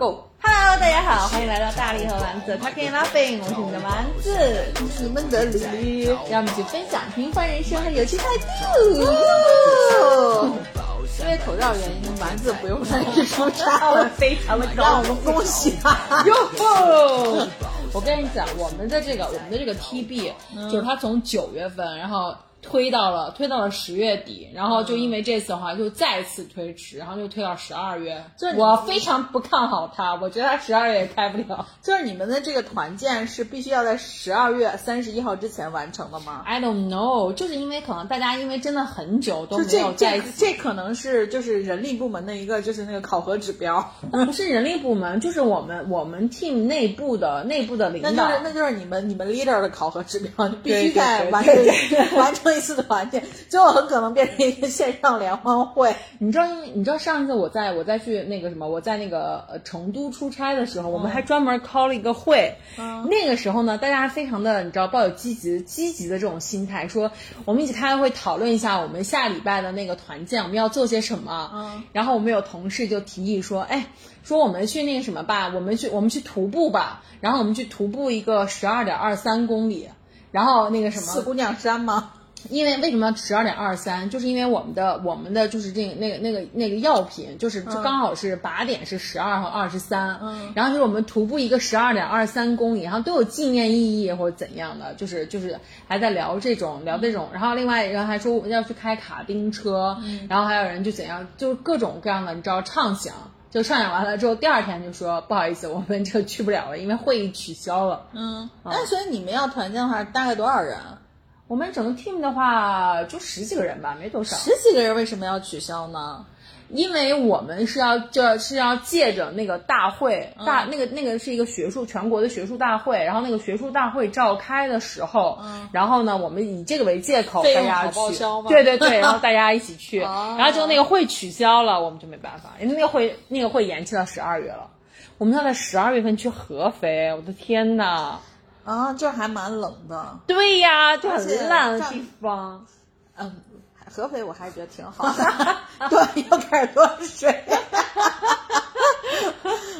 Go。Hello，大家好，欢迎来到大力和丸子 Talking Laughing，我是你的丸子，你们的李李，让我们一起分享平凡人生和有趣态度。哦因为口罩原因，丸子不用再去出差了，非常的让我们恭喜他。哟吼！我跟你讲，我们的这个我们的这个 TB，、就是他从九月份，然后推到了推到了十月底，然后就因为这次的话，就再次推迟，然后就推到十二月。这我非常不看好它，我觉得它十二月也开不了。就是你们的这个团建是必须要在十二月三十一号之前完成的吗？I don't know，就是因为可能大家因为真的很久都没有在一起。这可能是就是人力部门的一个就是那个考核指标，不是人力部门，就是我们我们 team 内部的内部的领导。那就是那就是你们你们 leader 的考核指标，你必须在 完成对完成一次团建，最后很可能变成一个线上联欢会。你知道，因为你知道上一次我在我在去那个什么，我在那个呃成都出差的时候，我们还专门 call 了一个会。那个时候呢，大家非常的你知道抱有积极积极的这种心态，说我们一起开会讨论一下我们下礼拜的那个团建我们要做些什么。嗯然后我们有同事就提议说，哎，说我们去那个什么吧，我们去我们去徒步吧，然后我们去徒步一个十二点二三公里。然后那个什么，四姑娘山吗？因为为什么十二点二三？就是因为我们的我们的就是这个那个那个那个药品，就是就刚好是靶点是十二和二十三，嗯，然后就是我们徒步一个十二点二三公里，然后都有纪念意义或者怎样的，就是就是还在聊这种聊这种，然后另外人还说要去开卡丁车，然后还有人就怎样，就是各种各样的你知道畅想。就畅想完了之后，第二天就说不好意思，我们这去不了了，因为会议取消了。嗯，那所以你们要团建的话，大概多少人？我们整个 team 的话就十几个人吧，没多少。十几个人为什么要取消呢？因为我们是要就是要借着那个大会大、那个那个是一个学术全国的学术大会，然后那个学术大会召开的时候，然后呢，我们以这个为借口大家去对对对，然后大家一起 去，哦然后就那个会取消了，我们就没办法，因为那个会那个会延期到十二月了，我们要在十二月份去合肥，我的天呐！啊，这还蛮冷的。对呀，就很烂的地方。嗯，合肥我还觉得挺好的。对，又开始多水。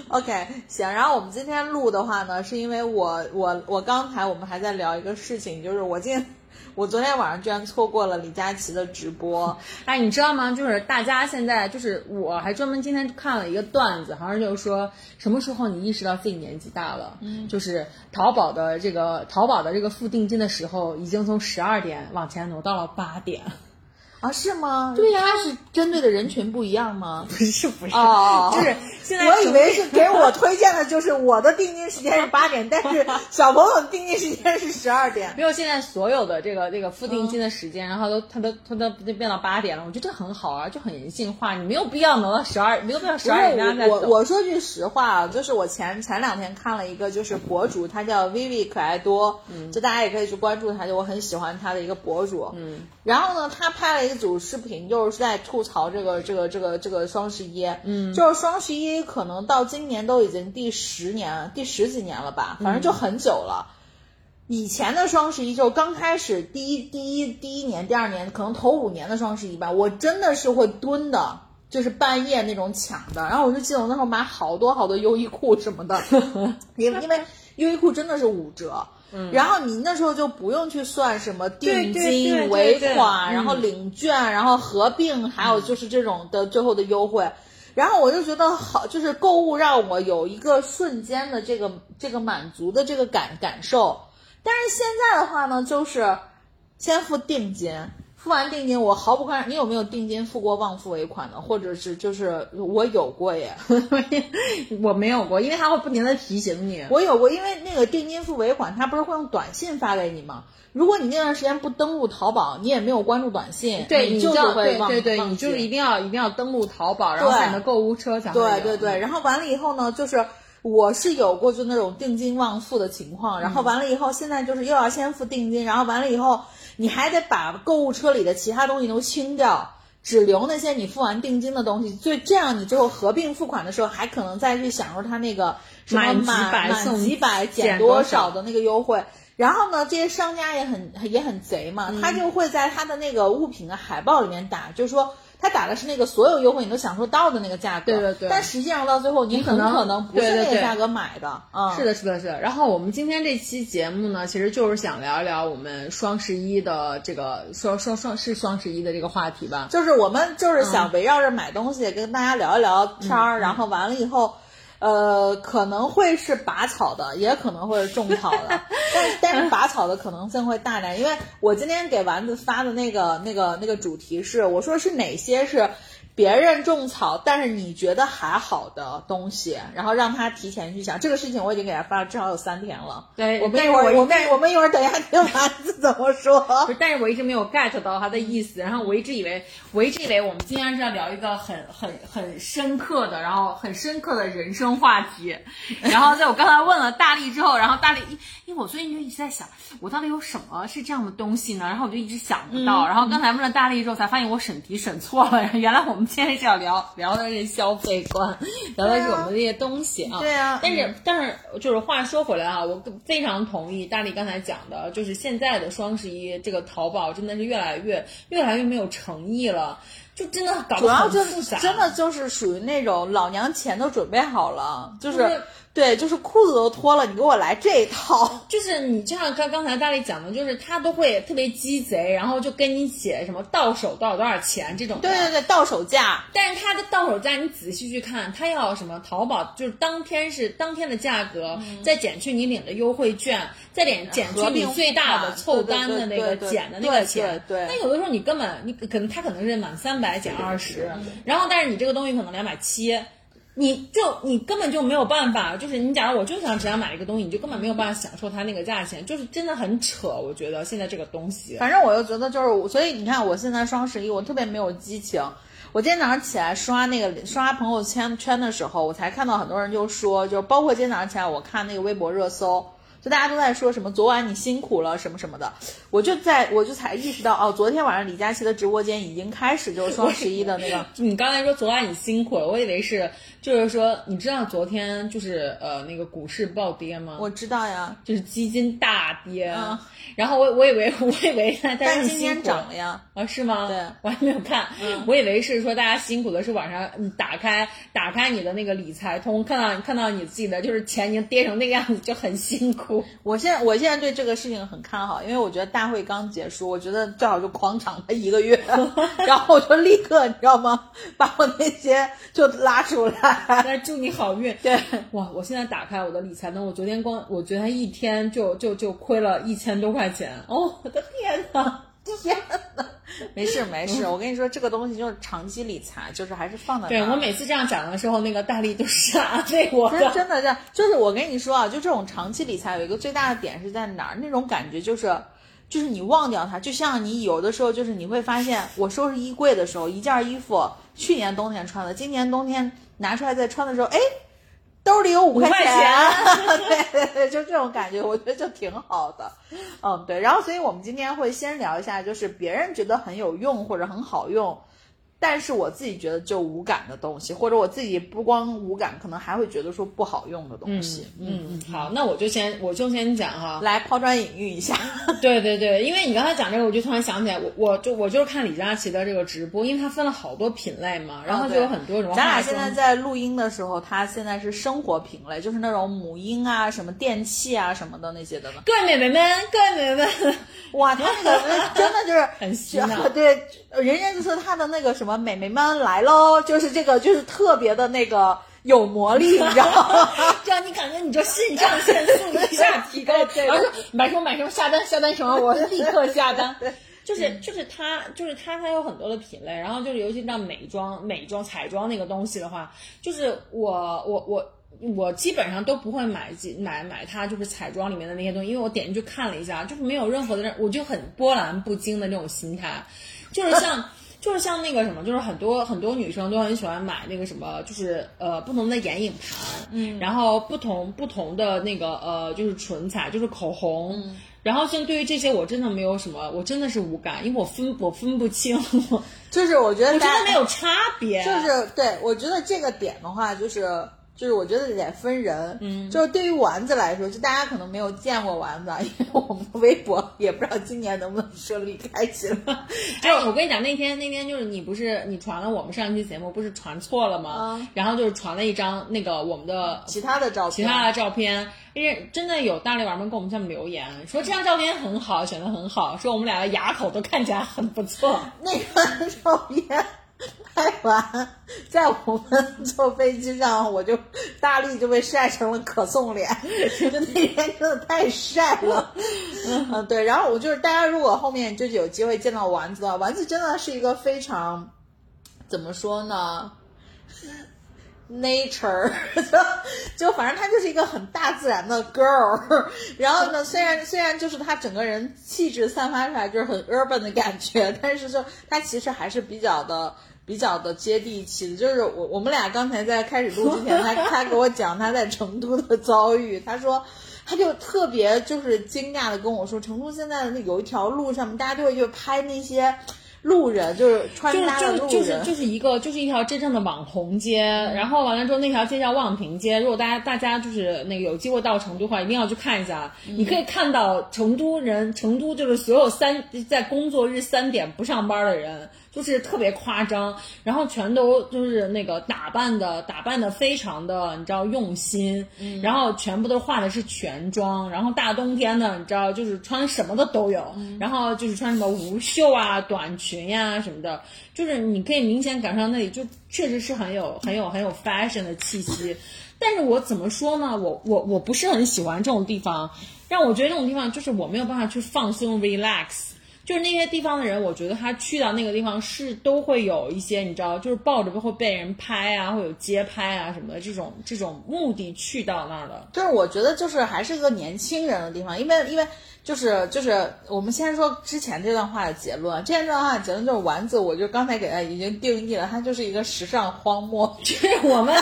OK，行。然后我们今天录的话呢，是因为我我我刚才我们还在聊一个事情，就是我今天 我昨天晚上居然错过了李佳琦的直播。哎，你知道吗？就是大家现在，就是我还专门今天看了一个段子，好像就是说什么时候你意识到自己年纪大了？嗯，就是淘宝的这个淘宝的这个付定金的时候，已经从十二点往前挪到了八点。啊，是吗？对呀它是针对的人群不一样吗？不是不是，哦，就是现在我以为是给我推荐的，就是我的定金时间是八点，但是 小朋友的定金时间是十二点。没有现在所有的这个这个付定金的时间，然后都它都它都就变到八点了，我觉得这很好啊，就很人性化，你没有必要挪到十二，没有必要十不二点再走。我说句实话啊，就是我前前两天看了一个，就是博主，他叫 Vivi 可爱多，嗯，就大家也可以去关注他，就我很喜欢他的一个博主，嗯，然后呢，他拍了一组视频，就是在吐槽这个这个这个这个双十一，嗯，就是双十一可能到今年都已经第十年第十几年了吧，反正就很久了。以前的双十一就刚开始第一第一第一年、第二年，可能头五年的双十一吧，我真的是会蹲的，就是半夜那种抢的。然后我就记得我那时候买好多好多优衣库什么的，因为因为优衣库真的是五折。然后你那时候就不用去算什么定金、对尾款，嗯然后领券，然后合并，还有就是这种的最后的优惠。然后我就觉得好，就是购物让我有一个瞬间的这个这个满足的这个感感受。但是现在的话呢，就是先付定金，付完定金我毫不夸张，你有没有定金付过忘付尾款的？或者是就是我有过耶，我没有过，因为他会不停的提醒你。我有过，因为那个定金付尾款，它不是会用短信发给你吗？如果你那段时间不登录淘宝，你也没有关注短信，对，你就会忘对对对，你就是一定要一定要登录淘宝，然后在你的购物车才对对对，然后完了以后呢，就是我是有过就那种定金忘付的情况，然后完了以后，现在就是又要先付定金，然后完了以后，你还得把购物车里的其他东西都清掉。只留那些你付完定金的东西，所以这样你最后合并付款的时候，还可能再去享受它那个什么满几满满几百减减多少多少的那个优惠。然后呢，这些商家也很也很贼嘛，他就会在他的那个物品的海报里面打，就是说。他打的是那个所有优惠你都享受到的那个价格，对对对。但实际上到最后你很可能不是那个价格买的，嗯。是的，是的，是的。然后我们今天这期节目呢，其实就是想聊一聊我们双十一的这个双双双是双十一的这个话题吧。就是我们就是想围绕着买东西跟大家聊一聊天儿，然后完了以后。呃，可能会是拔草的，也可能会是种草的，但但是拔草的可能性会大点，因为我今天给丸子发的那个那个那个主题是，我说是哪些是。别人种草，但是你觉得还好的东西，然后让他提前去想这个事情，我已经给他发了，至少有三天了。对，我们一会儿，我们我们一会儿等一下听丸子怎么说。但是我一直没有 get 到他的意思，然后我一直以为，我一直以为我们今天是要聊一个很很很深刻的，然后很深刻的人生话题。然后在我刚才问了大力之后，然后大力，因为我最近就一直在想，我到底有什么是这样的东西呢？然后我就一直想不到。然后刚才问了大力之后，才发现我审题审错了，原来我们。今天是要聊聊的是消费观，聊的是我们这些东西啊。对啊。但是但是就是话说回来啊，我非常同意大力刚才讲的，就是现在的双十一这个淘宝真的是越来越越来越没有诚意了，就真的搞主要就是真的就是属于那种老娘钱都准备好了，就是。对，就是裤子都脱了，你给我来这一套。就是你就像刚刚才大力讲的，就是他都会特别鸡贼，然后就跟你写什么到手多少多少钱这种。对对对，到手价。但是他的到手价，你仔细去看，他要什么？淘宝就是当天是当天的价格，再减去你领的优惠券，再减减去你最大的凑单的那个减的那个钱。对。那有的时候你根本你可能他可能是满三百减二十，然后但是你这个东西可能两百七。你就你根本就没有办法，就是你假如我就想只想买一个东西，你就根本没有办法享受它那个价钱，就是真的很扯。我觉得现在这个东西，反正我又觉得就是，所以你看我现在双十一我特别没有激情。我今天早上起来刷那个刷朋友圈圈的时候，我才看到很多人就说，就包括今天早上起来我看那个微博热搜。就大家都在说什么昨晚你辛苦了什么什么的，我就在我就才意识到哦，昨天晚上李佳琦的直播间已经开始就是双十一的那个。你刚才说昨晚你辛苦了，我以为是就是说你知道昨天就是呃那个股市暴跌吗？我知道呀，就是基金大跌。然后我我以为 我以为大家今天涨了呀啊是吗？对，我还没有看，我以为是说大家辛苦的是晚上你打开打开你的那个理财通，看到看到你自己的就是钱已经跌成那个样子，就很辛苦。我现在我现在对这个事情很看好，因为我觉得大会刚结束，我觉得最好就狂涨它一个月，然后我就立刻你知道吗，把我那些就拉出来。那祝你好运。对，哇，我现在打开我的理财灯，我昨天光我昨天一天就就就亏了一千多块钱。哦，我的天哪！天哪！没事没事，我跟你说，这个东西就是长期理财，就是还是放在对我每次这样讲的时候，那个大力都是安慰我的。真的，这样就是我跟你说啊，就这种长期理财有一个最大的点是在哪儿？那种感觉就是，就是你忘掉它，就像你有的时候就是你会发现，我收拾衣柜的时候，一件衣服去年冬天穿的，今年冬天拿出来再穿的时候，哎。兜里有五块钱，对对 对，就这种感觉，我觉得就挺好的。嗯，对。然后，所以我们今天会先聊一下，就是别人觉得很有用或者很好用。但是我自己觉得就无感的东西，或者我自己不光无感，可能还会觉得说不好用的东西。嗯嗯，好，那我就先我就先讲哈，来抛砖引玉一下。对对对，因为你刚才讲这个，我就突然想起来，我我就我就是看李佳琦的这个直播，因为他分了好多品类嘛，然后就有很多种。咱俩现在在录音的时候，他现在是生活品类，就是那种母婴啊、什么电器啊什么的那些的各位美眉们，各位美眉们，哇，他那个 真的就是很洗脑，对。人家就说他的那个什么美眉们来喽，就是这个就是特别的那个有魔力，你知道吗？这样你感觉你就肾上腺素一下提高，然后买什么买什么下单下单什么，我立刻下单。就是就是它就是它它有很多的品类，然后就是尤其像美妆美妆彩妆那个东西的话，就是我我我我基本上都不会买买买它就是彩妆里面的那些东西，因为我点进去看了一下，就是没有任何的，我就很波澜不惊的那种心态。就是像，就是像那个什么，就是很多很多女生都很喜欢买那个什么，就是呃不同的眼影盘，嗯，然后不同不同的那个呃就是唇彩，就是口红，然后像对于这些我真的没有什么，我真的是无感，因为我分我分不清，就是我觉得我觉得没有差别，就是对我觉得这个点的话，就是就是我觉得得分人，嗯，就是对于丸子来说，就大家可能没有见过丸子，因为我们的微博也不知道今年能不能顺利开启了。哎，我跟你讲，那天那天就是你不是你传了我们上一期节目不是传错了吗？然后就是传了一张那个我们的其他的照片，其他的照片，因为真的有大力丸们给我们下面留言说这张照片很好，选的很好，说我们俩的牙口都看起来很不错。那张照片。拍完，在我们坐飞机上，我就大力就被晒成了可颂脸，就那天真的太晒了。嗯，对。然后我就是大家如果后面就有机会见到丸子，丸子真的是一个非常怎么说呢？nature，就反正他就是一个很大自然的 girl。然后呢，虽然虽然就是他整个人气质散发出来就是很 urban 的感觉，但是就他其实还是比较的。比较的接地气的，就是我我们俩刚才在开始录之前，他他给我讲他在成都的遭遇，他说他就特别就是惊讶的跟我说，成都现在有一条路上面，大家都会去拍那些。路人就是穿搭的路人，就是就是就是一个就是一条真正的网红街，然后完了之后那条街叫望平街。如果大家大家就是那个有机会到成都的话，一定要去看一下。你可以看到成都人，成都就是所有三在工作日三点不上班的人，就是特别夸张，然后全都就是那个打扮的打扮的非常的你知道用心，然后全部都化的是全妆，然后大冬天的你知道就是穿什么的都有，然后就是穿什么无袖啊短裙。裙呀什么的，就是你可以明显感受到那里就确实是很有很有很有 fashion 的气息。但是我怎么说呢？我我我不是很喜欢这种地方，让我觉得这种地方就是我没有办法去放松 relax。就是那些地方的人，我觉得他去到那个地方是都会有一些你知道，就是抱着会被人拍啊，会有街拍啊什么的这种这种目的去到那儿的。就是我觉得就是还是一个年轻人的地方，因为因为。就是就是，我们先说之前这段话的结论。之前这段话的结论就是丸子，我就刚才给他已经定义了，他就是一个时尚荒漠。就是我们，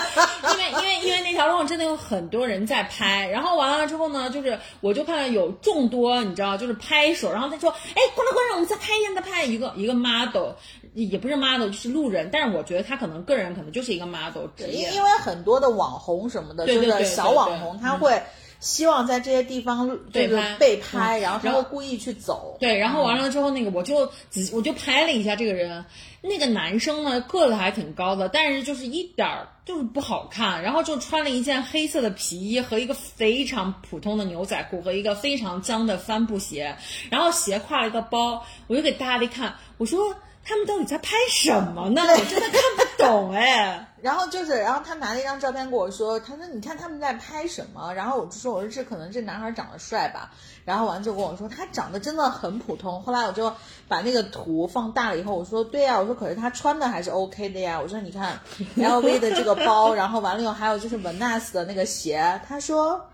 因为因为因为那条路上真的有很多人在拍，然后完了之后呢，就是我就看到有众多你知道，就是拍手，然后他说，哎，过来过来，我们再拍一下，再拍一个一个 model，也不是 model，就是路人，但是我觉得他可能个人可能就是一个 model 职业，因为很多的网红什么的，就是小网红，他会。希望在这些地方就是被拍，然后他会故意去走。对，然后完了之后，那个我就仔我就拍了一下这个人，那个男生呢个子还挺高的，但是就是一点儿就是不好看，然后就穿了一件黑色的皮衣和一个非常普通的牛仔裤和一个非常脏的帆布鞋，然后斜挎了一个包，我就给大家一看，我说。他们到底在拍什么呢？我真的看不懂哎。然后就是，然后他拿了一张照片跟我说，他说你看他们在拍什么？然后我就说，我说这可能这男孩长得帅吧。然后完就跟我说，他长得真的很普通。后来我就把那个图放大了以后，我说对呀，我说可是他穿的还是 OK 的呀。我说你看 LV 的这个包，然后完了以后还有就是 Vans 的那个鞋。他说。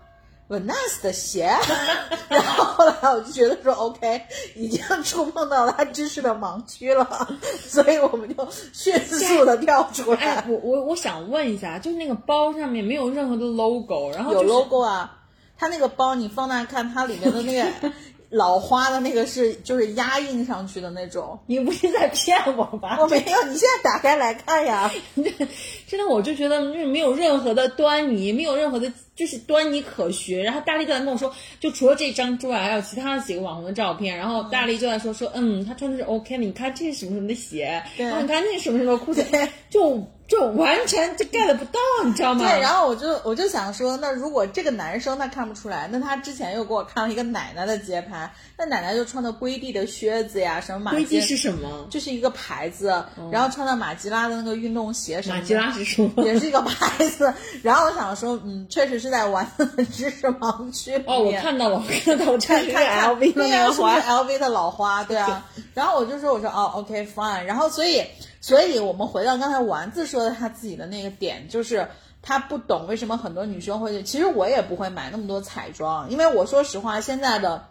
Vans 的鞋，然后后来我就觉得说，OK，已经触碰到了他知识的盲区了，所以我们就迅速的跳出来。我我我想问一下，就是那个包上面没有任何的 logo，然后有 logo 啊，它那个包你放大看，它里面的那个。老花的那个是就是压印上去的那种，你不是在骗我吧？我没有，你现在打开来看呀。真的，我就觉得没有任何的端倪，没有任何的，就是端倪可学。然后大力就在跟我说，就除了这张之外，还有其他的几个网红的照片。然后大力就在说说，嗯，他穿的是 OK 的，你看这是什么什么的鞋，然后你看那什么什么裤子，就。就完全就 get 不到，你知道吗？对，然后我就我就想说，那如果这个男生他看不出来，那他之前又给我看了一个奶奶的街拍，那奶奶就穿的龟地的靴子呀，什么马龟地是什么？就是一个牌子，然后穿的马吉拉的那个运动鞋什么？马吉拉是什么？也是一个牌子。然后我想说，嗯，确实是在玩知识盲区。哦，我看到了，我看到我看看 LV 的那个花，LV 的老花，对啊。然后我就说，我说哦，OK fine。然后所以。所以，我们回到刚才丸子说的他自己的那个点，就是他不懂为什么很多女生会。其实我也不会买那么多彩妆，因为我说实话，现在的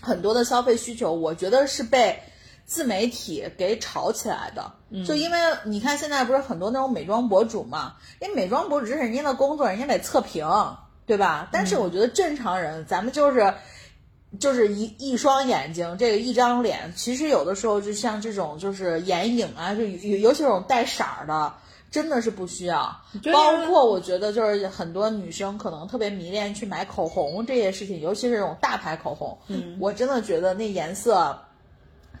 很多的消费需求，我觉得是被自媒体给炒起来的。就因为你看现在不是很多那种美妆博主嘛，因为美妆博主是人家的工作，人家得测评，对吧？但是我觉得正常人，咱们就是。就是一一双眼睛，这个一张脸，其实有的时候就像这种，就是眼影啊，就尤尤其这种带色儿的，真的是不需要。包括我觉得就是很多女生可能特别迷恋去买口红这些事情，尤其是这种大牌口红，嗯，我真的觉得那颜色，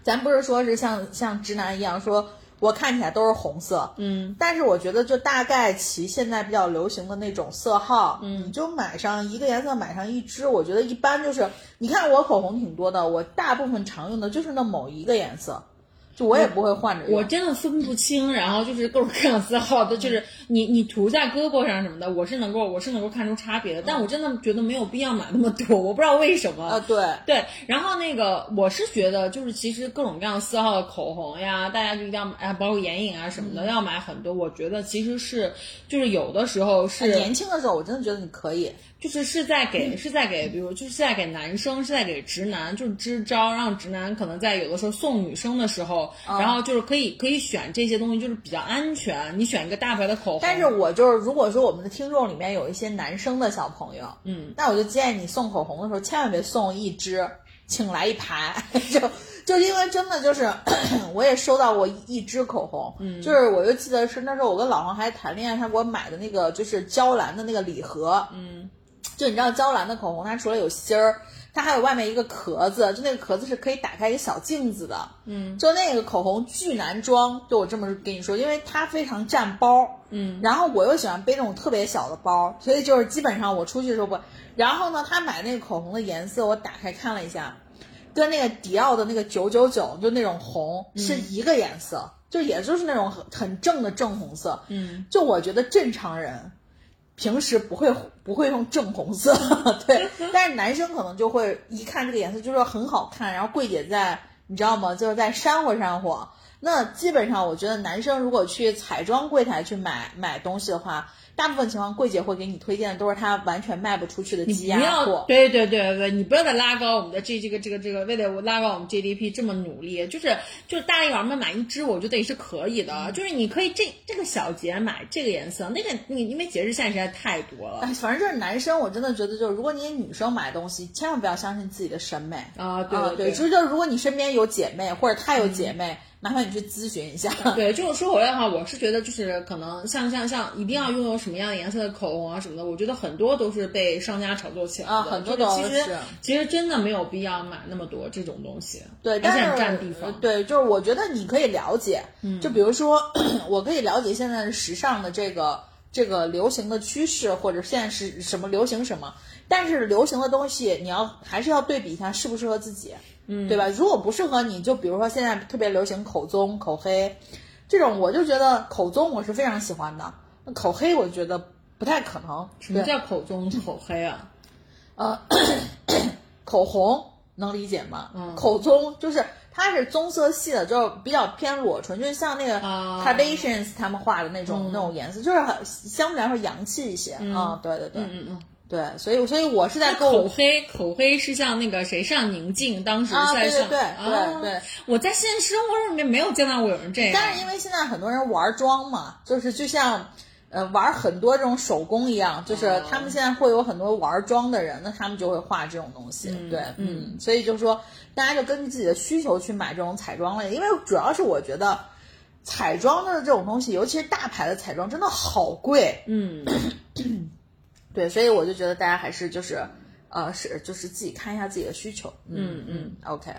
咱不是说是像像直男一样说。我看起来都是红色，嗯，但是我觉得就大概其现在比较流行的那种色号，嗯，你就买上一个颜色买上一支，我觉得一般就是，你看我口红挺多的，我大部分常用的就是那某一个颜色，就我也不会换着用。我真的分不清，然后就是各种各样色号的，就是你你涂在胳膊上什么的，我是能够我是能够看出差别的，但我真的觉得没有必要买那么多，我不知道为什么。啊，对，对，然后那个我是觉得，就是其实各种各样色号的口红呀，大家就一定要买，啊包括眼影啊什么的，要买很多。我觉得其实是，就是有的时候是年轻的时候，我真的觉得你可以，就是是在给是在给，比如就是在给男生，是在给直男，就是支招，让直男可能在有的时候送女生的时候，然后就是可以可以选这些东西，就是比较安全。你选一个大牌的口红，但是我就是如果说我们的听众里面有一些男生的小朋友，嗯，那我就建议你送口红的时候，千万别送一支，请来一排，就就因为真的就是，我也收到过一支口红，嗯，就是我就记得是那时候我跟老黄还谈恋爱，他给我买的那个就是娇兰的那个礼盒，嗯，就你知道娇兰的口红，它除了有芯儿。它还有外面一个壳子，就那个壳子是可以打开一个小镜子的，嗯，就那个口红巨难装，就我这么跟你说，因为它非常占包，嗯，然后我又喜欢背那种特别小的包，所以就是基本上我出去的时候不，然后呢，他买那个口红的颜色我打开看了一下，跟那个迪奥的那个九九九就那种红是一个颜色，就也就是那种很很正的正红色，嗯，就我觉得正常人。平时不会不会用正红色，对，但是男生可能就会一看这个颜色就说很好看，然后柜姐在你知道吗？就是在煽火煽火。那基本上我觉得男生如果去彩妆柜台去买买东西的话，大部分情况柜姐会给你推荐的都是他完全卖不出去的积压货。对对对对，你不要再拉高我们的这这个这个这个，为了拉高我们 GDP 这么努力，就是就是大力丸们买一支，我觉得也是可以的。就是你可以这这个小节买这个颜色，那个你因为节日现在实在太多了。哎，反正就是男生，我真的觉得就是如果你女生买东西，千万不要相信自己的审美啊。对对对，就是就是如果你身边有姐妹或者她有姐妹。麻烦你去咨询一下。对，就是说回来的话，我是觉得就是可能像像像一定要拥有什么样颜色的口红啊什么的，我觉得很多都是被商家炒作起来的。啊，很多都其实其实真的没有必要买那么多这种东西。对，但是占地方。对，就是我觉得你可以了解，就比如说，我可以了解现在的时尚的这个这个流行的趋势，或者现在是什么流行什么。但是流行的东西，你要还是要对比一下适不适合自己。嗯，对吧？如果不适合你，就比如说现在特别流行口棕、口黑，这种我就觉得口棕我是非常喜欢的，那口黑我觉得不太可能。什么叫口棕、口黑啊？呃，口红能理解吗？嗯，口棕就是它是棕色系的，就是比较偏裸唇，就是像那个 Kardashians 他们画的那种、那种颜色，就是很相对来说洋气一些啊。对对对，嗯嗯嗯。对，所以所以我是在口黑，口黑是像那个谁上宁静当时在上，对对对对，我在现实生活里面没有见到过有人这样。但是因为现在很多人玩妆嘛，就是就像呃玩很多这种手工一样，就是他们现在会有很多玩妆的人，那他们就会画这种东西。对，嗯，所以就是说大家就根据自己的需求去买这种彩妆类，因为主要是我觉得彩妆的这种东西，尤其是大牌的彩妆，真的好贵。嗯。对，所以我就觉得大家还是就是，呃，是就是自己看一下自己的需求。嗯嗯，OK。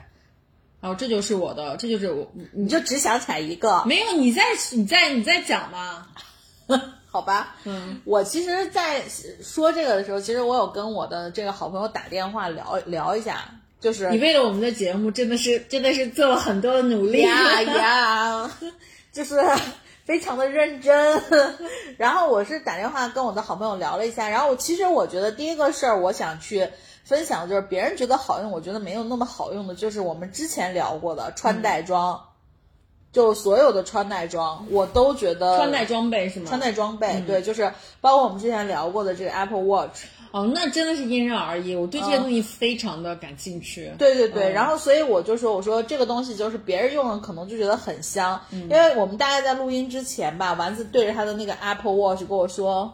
然后这就是我的，这就是我，你就只想踩一个？没有，你在你在你在讲吗？好吧。嗯，我其实，在说这个的时候，其实我有跟我的这个好朋友打电话聊聊一下，就是你为了我们的节目，真的是真的是做了很多的努力呀呀，就是。非常的认真，然后我是打电话跟我的好朋友聊了一下，然后我其实我觉得第一个事儿我想去分享就是别人觉得好用，我觉得没有那么好用的，就是我们之前聊过的穿戴装，就所有的穿戴装我都觉得穿戴装备是吗？穿戴装备对，就是包括我们之前聊过的这个 Apple Watch。哦，那真的是因人而异。我对这些东西非常的感兴趣。对对对，然后所以我就说，我说这个东西就是别人用了可能就觉得很香，因为我们大概在录音之前吧，丸子对着他的那个 Apple Watch 跟我说，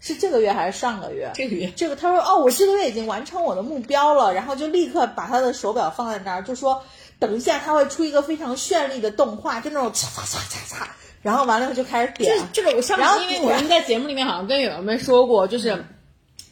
是这个月还是上个月？这个月。这个他说哦，我这个月已经完成我的目标了，然后就立刻把他的手表放在那儿，就说等一下他会出一个非常绚丽的动画，就那种嚓嚓嚓嚓嚓，然后完了就开始点，这个我上然后次因为我们在节目里面好像跟友友们说过，就是。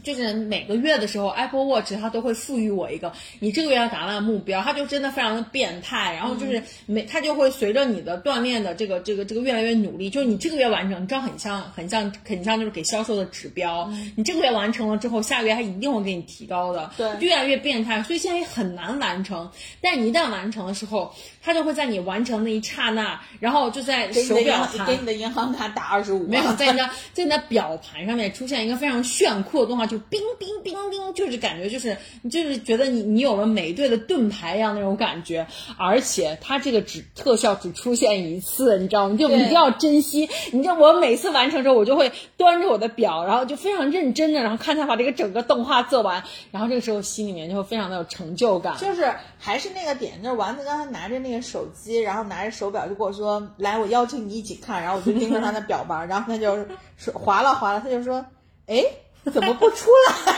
就是每个月的时候，Apple Watch 它都会赋予我一个你这个月要达到的目标，它就真的非常的变态。然后就是每它就会随着你的锻炼的这个这个这个越来越努力，就是你这个月完成，你知道很像很像很像就是给销售的指标。你这个月完成了之后，下个月它一定会给你提高的，对越来越变态。所以现在也很难完成，但你一旦完成的时候，它就会在你完成那一刹那，然后就在给你手表给你的银行卡打二十五，没有在你的在你的表盘上面出现一个非常炫酷的动画，就冰冰冰冰，就是感觉就是就是觉得你你有了美队的盾牌一样那种感觉，而且它这个只特效只出现一次，你知道吗？就一定要珍惜。你知道我每次完成之后，我就会端着我的表，然后就非常认真的，然后看他把这个整个动画做完，然后这个时候心里面就会非常的有成就感。就是还是那个点，就是丸子刚才拿着那个手机，然后拿着手表就跟我说：“来，我邀请你一起看。”然后我就盯着他的表吧，然后他就说划了划了，他就说：“哎，怎么不出来？”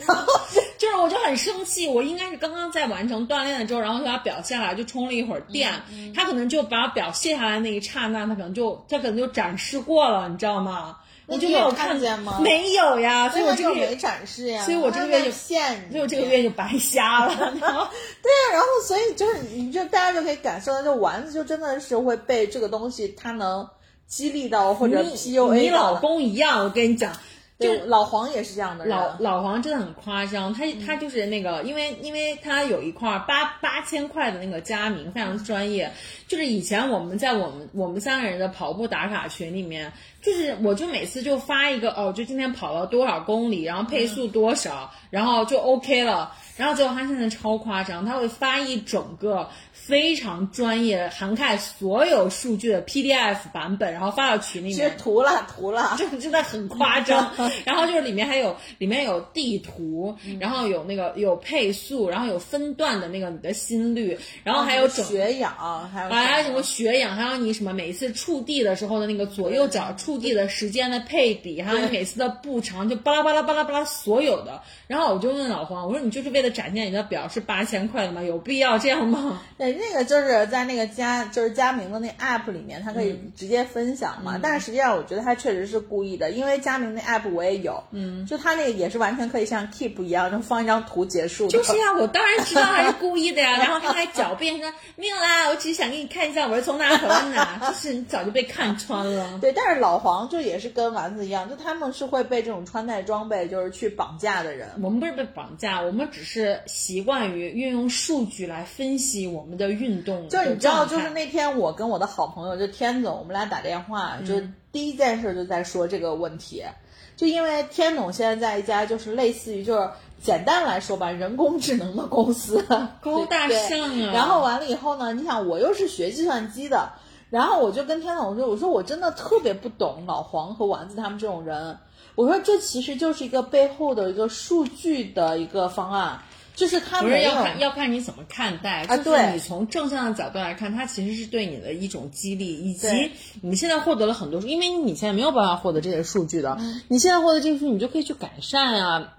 然后就是我就很生气，我应该是刚刚在完成锻炼了之后，然后就把表卸下来，就充了一会儿电，嗯他可能就把表卸下来那一刹那，他可能就他可能就展示过了，你知道吗？我就没有看看见吗没有呀，所以我这个月没，展示呀，所以我这个月就所以我这个月就白瞎了。然后 对啊，然后所以就是你就大家就可以感受到，就丸子就真的是会被这个东西，它能激励到或者你 PUA 你老公一样，我跟你讲，就对老黄也是这样的人，老老黄真的很夸张，他嗯他就是那个，因为因为他有一块八八千块的那个佳明，非常专业。就是以前我们在我们我们三个人的跑步打卡群里面，就是我就每次就发一个哦，就今天跑了多少公里，然后配速多少，然后就 OK 了。然后结果他现在超夸张，他会发一整个非常专业、涵盖所有数据的 PDF 版本，然后发到群里其实面。涂了图了，就 真的很夸张，然后就是里面还有里面有地图，然后有那个有配速，然后有分段的那个你的心率，然后还有整血氧，还有还有什么血氧，还有你什么每次触地的时候的那个左右脚触地的时间的配比，还有你每次的步长，就巴拉巴拉巴拉巴拉所有的。然后我就问老黄，我说你就是为了展现你的表是八千块的吗？有必要这样吗？对，那个就是在那个佳就是佳明的那 app 里面，它可以嗯直接分享嘛。但是实际上，我觉得他确实是故意的，因为佳明那 app 我也有，嗯，就他那个也是完全可以像 Keep 一样，就放一张图结束。就是呀，我当然知道他是故意的呀。然后他还狡辩说没有啦，我只是想给你看一下我是从哪跑到哪，就是你早就被看穿了。对，但是老黄就也是跟丸子一样，就他们是会被这种穿戴装备就是去绑架的人。我们不是被绑架，我们只是习惯于运用数据来分析我们的运动。就是你知道，就是那天我跟我的好朋友就天总，我们俩打电话，就第一件事就在说这个问题，就因为天总现在在一家就是类似于就是简单来说吧，人工智能的公司，高大上啊。然后完了以后呢，你想我又是学计算机的，然后我就跟天总说，我说我真的特别不懂老黄和丸子他们这种人，我说这其实就是一个背后的一个数据的一个方案。就是他不是要看要看你怎么看待，就是你从正向的角度来看，它其实是对你的一种激励，以及你现在获得了很多，因为你现在没有办法获得这些数据的，嗯。你现在获得这些数据，你就可以去改善啊。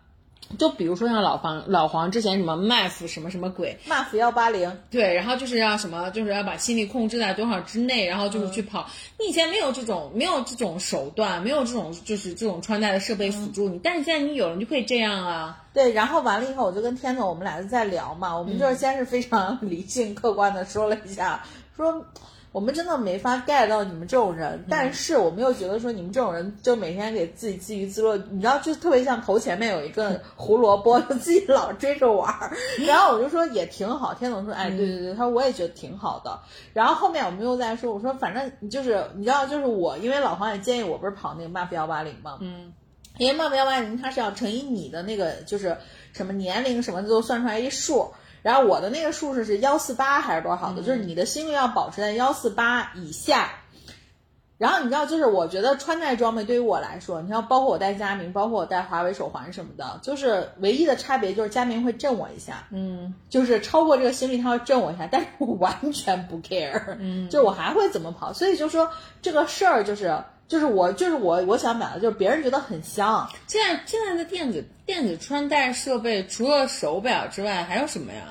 就比如说像老黄老黄之前什么 MAF 什么什么鬼，MAF 幺八零，对，然后就是要什么，就是要把心率控制在多少之内，然后就是去跑。你以前没有这种没有这种手段，没有这种就是这种穿戴的设备辅助你，但是现在你有了，你就可以这样啊。对，然后完了以后，我就跟天总我们俩就在聊嘛，我们就是先是非常 理性客观的说了一下，说我们真的没法 get 到你们这种人，但是我们又觉得说你们这种人就每天给自己自娱自乐，你知道，就特别像头前面有一个 胡萝卜，就自己老追着玩儿。然后我就说也挺好，天总说，哎，对对对，他说我也觉得挺好的。然后后面我们又在说，我说反正就是你知道，就是我因为老黄也建议我不是跑那个 MAP 幺八零嘛，嗯。因为 MAP 幺八零它是要乘以你的那个就是什么年龄什么都算出来一数，然后我的那个数是是幺四八还是多少的，就是你的心率要保持在幺四八以下。然后你知道，就是我觉得穿戴装备对于我来说，你像，包括我戴佳明，包括我戴华为手环什么的，就是唯一的差别就是佳明会震我一下，嗯，就是超过这个心率它会震我一下，但是我完全不 care，嗯，就我还会怎么跑，所以就说这个事儿就是。就是我，就是我，我想买的就是别人觉得很香，现在现在的电子电子穿戴设备，除了手表之外，还有什么呀？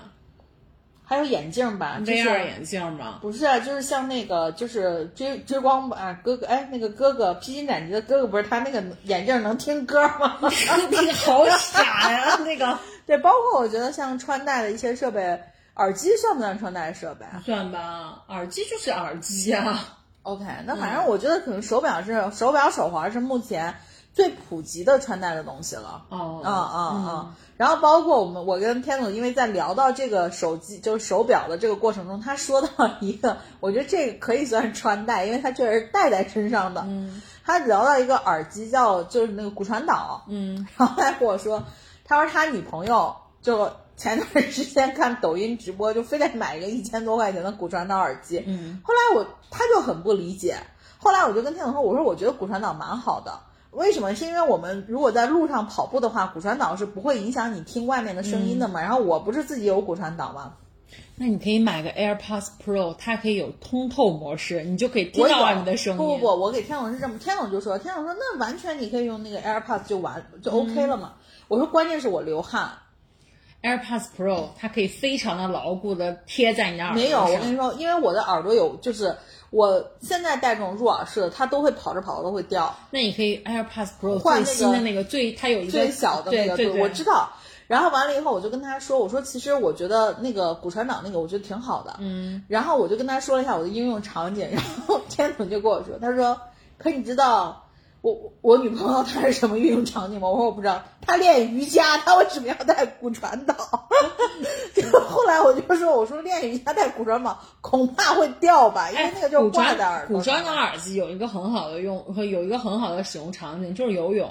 还有眼镜吧，就是眼镜吗？不是啊，就是像那个就是追追光吧哥哥，哎，那个哥哥披荆斩棘的哥哥不是他那个眼镜能听歌吗？那个好傻呀，那个 对，包括我觉得像穿戴的一些设备，耳机算不算穿戴设备？算吧，耳机就是耳机啊。OK，那反正我觉得可能手表是、手表手环是目前最普及的穿戴的东西了。哦，啊啊啊！然后包括我们，我跟天总，因为在聊到这个手机，就是手表的这个过程中，他说到一个，我觉得这个可以算穿戴，因为他确实是戴在身上的。嗯，他聊到一个耳机叫就是那个骨传导，嗯，然后他跟我说，他说他女朋友就前段时间看抖音直播，就非得买一个一千多块钱的骨传导耳机。嗯，后来我他就很不理解，后来我就跟天总说，我说我觉得骨传导蛮好的。为什么？是因为我们如果在路上跑步的话，骨传导是不会影响你听外面的声音的嘛。然后我不是自己有骨传导吗？那你可以买个 AirPods Pro，它可以有通透模式，你就可以听到外面的声音。不不不，我给天总是这么，天总就说，天总说那完全你可以用那个 AirPods 就完就 OK 了嘛。我说关键是我流汗，AirPods Pro 它可以非常的牢固的贴在你的耳朵没有，我跟你说，因为我的耳朵有，就是我现在戴这种入耳式的，它都会跑着跑着都会掉。那你可以 AirPods Pro 换那个最新的那个最，它有一个最小的那个，对对对，我知道。然后完了以后，我就跟他说，我说其实我觉得那个骨传导那个我觉得挺好的，嗯，然后我就跟他说了一下我的应用场景，然后天总就跟我说，他说，可你知道我我我女朋友她是什么应用场景吗？我说我不知道，她练瑜伽，她为什么要带骨传导？就后来我就说，我说练瑜伽带骨传导恐怕会掉吧，因为那个就挂在耳朵骨传导。耳机有一个很好的用和有一个很好的使用场景，就是游泳。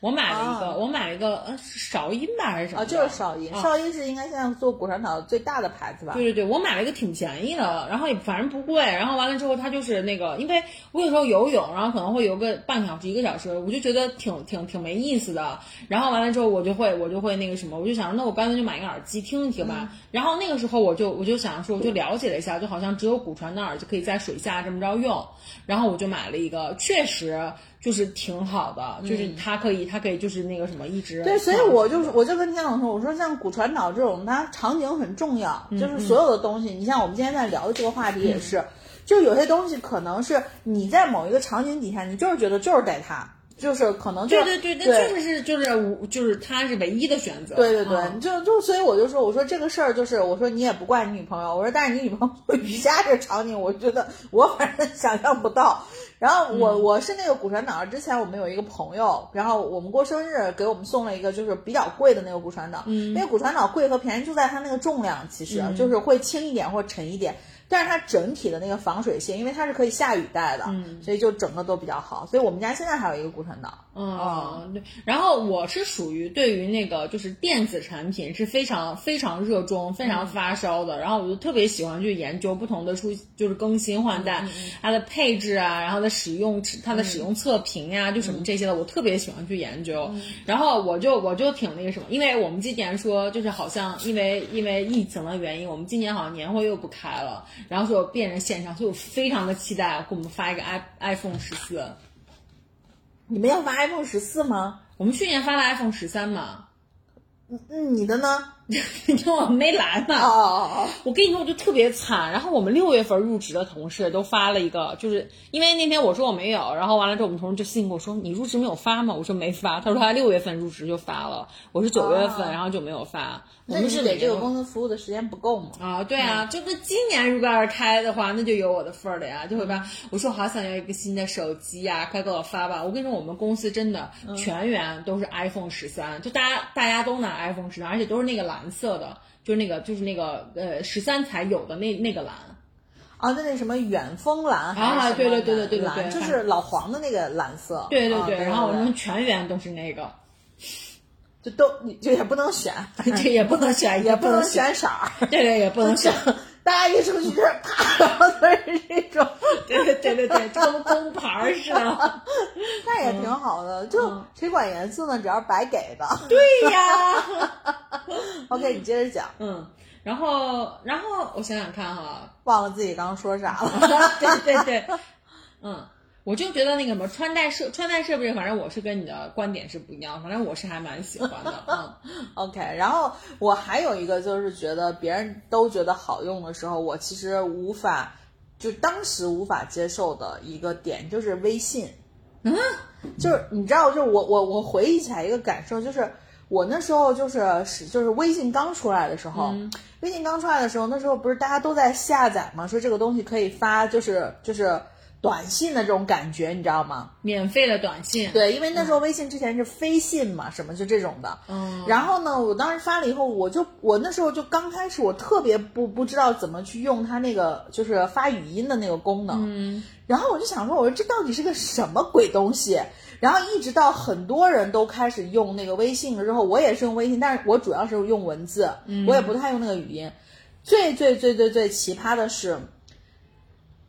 我买了一个，啊我买了一个，呃，是韶音吧还是什么啊，就是韶音，啊韶音是应该现在做骨传导最大的牌子吧？对对对，我买了一个挺便宜的，然后也反正不贵，然后完了之后它就是那个，因为我有时候游泳，然后可能会游个半小时一个小时，我就觉得挺挺挺没意思的。然后完了之后我就会我就会那个什么，我就想那我干脆就买一个耳机听一听吧。然后那个时候我就我就想说，我就了解了一下，就好像只有骨传导耳机可以在水下这么着用，然后我就买了一个，确实。就是挺好的，就是他可以，他可以就是那个什么一直对，所以我就是我就跟天总说，我说像骨传导这种，它场景很重要，嗯就是所有的东西，你像我们今天在聊的这个话题也是，就有些东西可能是你在某一个场景底下，你就是觉得就是得它，就是可能就对对对，那确实是就是无就是它是唯一的选择。对对对，嗯就就所以我就说，我说这个事儿就是，我说你也不怪你女朋友，我说但是你女朋友做 瑜伽这个场景，我觉得我反正想象不到。然后我、我是那个骨传导，之前我们有一个朋友，然后我们过生日给我们送了一个就是比较贵的那个骨传导，嗯，因为骨传导贵和便宜就在它那个重量，其实、就是会轻一点或沉一点。但是它整体的那个防水性，因为它是可以下雨戴的，嗯，所以就整个都比较好。所以我们家现在还有一个骨传导，嗯，对。然后我是属于对于那个就是电子产品是非常非常热衷、非常发烧的。然后我就特别喜欢去研究不同的出，就是更新换代，它的配置啊，然后的使用它的使用测评呀、就什么这些的，我特别喜欢去研究。然后我就我就挺那个什么，因为我们今年说就是好像因为因为疫情的原因，我们今年好像年会又不开了，然后说变成线上，所以我非常的期待给我们发一个 i iPhone 十四。你们要发 iPhone 十四吗？我们去年发了 iPhone 十三嘛，嗯，你的呢？因为我没来嘛。哦哦哦，我跟你说，我就特别惨。然后我们六月份入职的同事都发了一个，就是因为那天我说我没有，然后完了之后我们同事就信给我说你入职没有发吗？我说没发。他说他六月份入职就发了，我是九月份，哦然后就没有发。我们是给这个公司服务的时间不够吗？啊，对啊，就跟今年如果要是开的话，那就有我的份儿了呀，就会吧。我说我好想要一个新的手机呀、快给我发吧。我跟你说，我们公司真的全员都是 iPhone 十三，就大家大家都拿 iPhone 十三，而且都是那个蓝色的，就是那个就是那个呃十三才有的那那个蓝。啊，那那什么远峰蓝啊对对对对蓝对蓝就是老黄的那个蓝色。啊对对对，然后我对们全员都是那个，就都你就也不能选，这也不能选，也不能，选色儿，对 对，也不能选。大家一出去就是啪，然后都是这种，对对对对对，就跟工牌儿似的。那也挺好的。就谁管颜色呢？只要白给的。对呀。OK，你接着讲。嗯，然后然后我想想看哈，忘了自己刚刚说啥了。对对对，嗯，我就觉得那个什么穿戴设穿戴设备，反正我是跟你的观点是不一样，反正我是还蛮喜欢的。嗯 OK，然后我还有一个就是觉得别人都觉得好用的时候，我其实无法，就当时无法接受的一个点就是微信。嗯，就是你知道，就是我我我回忆起来一个感受，就是我那时候就是是就是微信刚出来的时候，微信刚出来的时候，那时候不是大家都在下载嘛，说这个东西可以发，就是就是短信的这种感觉，你知道吗？免费的短信，对，因为那时候微信之前是飞信嘛，什么就这种的。嗯，然后呢，我当时发了以后，我就我那时候就刚开始，我特别不不知道怎么去用它那个就是发语音的那个功能。嗯，然后我就想说，我说这到底是个什么鬼东西？然后一直到很多人都开始用那个微信了之后，我也是用微信，但是我主要是用文字，我也不太用那个语音。最最最最最奇葩的是，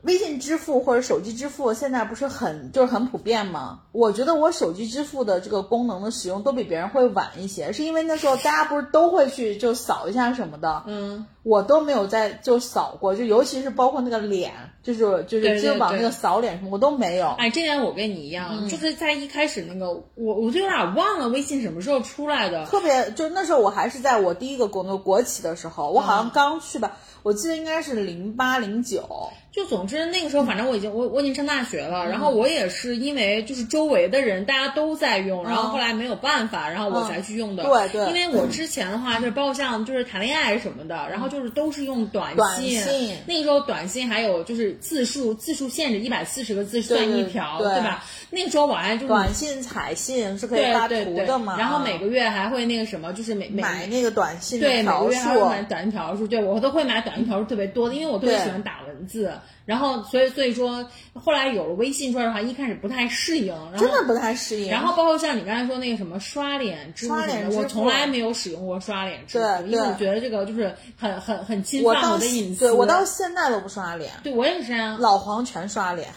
微信支付或者手机支付现在不是很就是很普遍吗？我觉得我手机支付的这个功能的使用都比别人会晚一些，是因为那时候大家不是都会去就扫一下什么的，嗯，我都没有在就扫过，就尤其是包括那个脸，就是就是支付宝那个扫脸什么我都没有。哎，这点我跟你一样，嗯就是在一开始那个，我我就有点忘了微信什么时候出来的。特别就那时候我还是在我第一个工作国企的时候，我好像刚去吧，我记得应该是零八零九。就总之那个时候，反正我已经我我已经上大学了，嗯然后我也是因为就是周围的人大家都在用，然后后来没有办法，然后我才去用的。嗯对对。因为我之前的话就是包括像就是谈恋爱什么的，然后就是都是用短短信那个时候短信还有就是字数字数限制一百四十个字算一条，对。对吧？那个时候我还就是短信、彩信是可以对发图的嘛？然后啊每个月还会那个什么，就是每每买那个短信对，每个月还会，买短信条数，对我都会买短信条数特别多的，因为我特别喜欢打文字。然后，所以所以说，后来有了微信出来的话，一开始不太适应，然后真的不太适应。然后包括像你刚才说那个什么刷脸支付我从来没有使用过刷脸支付，因为我觉得这个就是很很很侵犯我的隐私。对我到现在都不刷脸，对我也是啊。老黄全刷脸。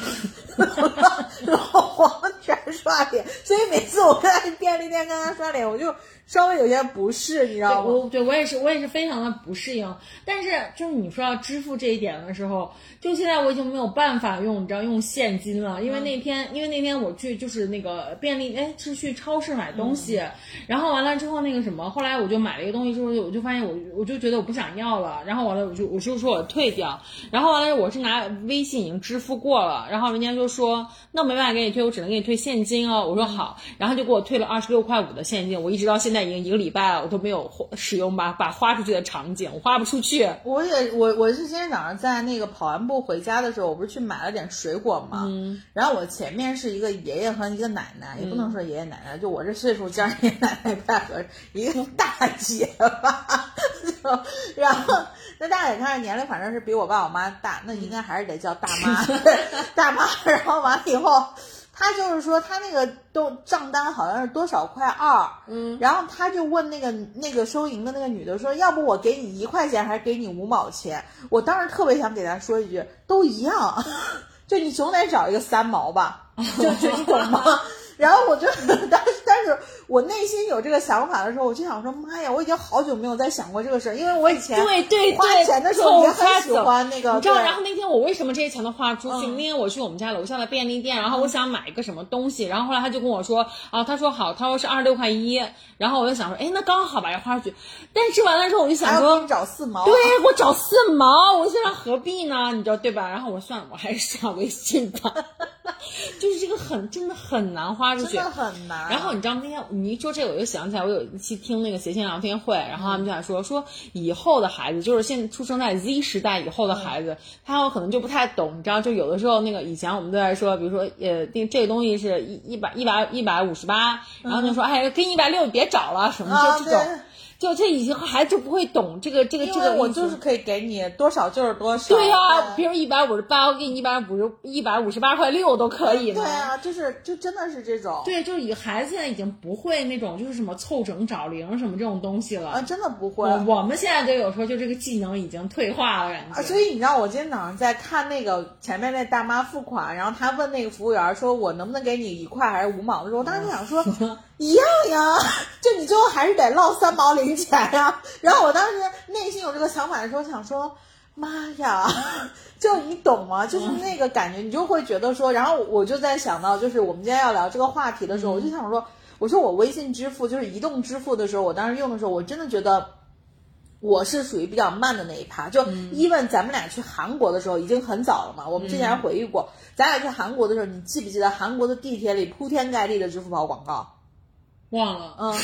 老黄全刷脸，所以每次我在便利店跟他刷脸，我就稍微有些不适，你知道吗？我对我也是，我也是非常的不适应。但是就是你说要支付这一点的时候，就现在我已经没有办法用，你知道用现金了，因为那天、因为那天我去就是那个便利，哎，是去超市买东西，然后完了之后那个什么，后来我就买了一个东西之后，我就发现我我就觉得我不想要了，然后完了我就我就说我退掉，然后完了我是拿微信已经支付过了，然后人家就说那我没办法给你退，我只能给你退现金哦。我说好，然后就给我退了二十六块五的现金，我一直到现在已经一个礼拜了，我都没有花使用吧把花出去的场景，我花不出去。我也我我是今天早上在那个跑完步回家的时候，我不是去买了点水果嘛，嗯然后我前面是一个爷爷和一个奶奶，也不能说爷爷奶奶，就我这岁数加爷爷奶奶不太合适，一个大姐吧，就然后那大姐看着年龄反正是比我爸我妈大，那应该还是得叫大妈，大妈，然后完了以后。他就是说，他那个都账单好像是多少块二，嗯，然后他就问那个那个收银的那个女的说，要不我给你一块钱，还是给你五毛钱？我当时特别想给他说一句，都一样，就你总得找一个三毛吧，就就你懂吗？然后我就 当时，但是我内心有这个想法的时候，我就想说，妈呀，我已经好久没有再想过这个事儿，因为我以前对对对，花钱的时候也很喜欢那个，你知道，然后那天我为什么这些钱都花出去？嗯那天我去我们家楼下的便利店，然后我想买一个什么东西，然后后来他就跟我说，啊，他说好，他说是二十六块一，然后我就想说，哎，那刚好把它花出去。但是完了之后，我就想说找四毛，对我找四毛，我现在何必呢？你知道对吧？然后我算了，我还是刷微信吧。就是这个很真的很难花出去，真的很难。然后你知道那天你一说这个，我就想起来，我有一期听那个谐星聊天会，然后他们就在说说以后的孩子，就是现在出生在 Z 时代以后的孩子，他有可能就不太懂，你知道，就有的时候那个以前我们都在说，比如说呃，这这个东西是一一百一百一百五十八，然后就说哎，跟一百六别找了什么啊就这种。对就这以前孩子就不会懂这个这个这个我就是可以给你多少就是多少。对呀、比如一百五十八，我给你一百五十一百五十八块六都可以呢。对啊，就是就真的是这种。对，就是以孩子现在已经不会那种就是什么凑整找零什么这种东西了。啊，真的不会。我我们现在就有时候就这个技能已经退化了，感觉。啊，所以你知道我今天早上在看那个前面那大妈付款，然后她问那个服务员说：“我能不能给你一块还是五毛？”的时候，我当时就想说 一样呀，就你最后还是得落三毛零钱呀。然后我当时内心有这个想法的时候，想说。妈呀，就你懂吗？就是那个感觉，你就会觉得说，然后我就在想到，就是我们今天要聊这个话题的时候，我就想说，我说我微信支付就是移动支付的时候，我当时用的时候，我真的觉得。我是属于比较慢的那一趴，就 even 咱们俩去韩国的时候已经很早了嘛。我们之前回忆过，咱俩去韩国的时候，你记不记得韩国的地铁里铺天盖地的支付宝广告？忘了，嗯，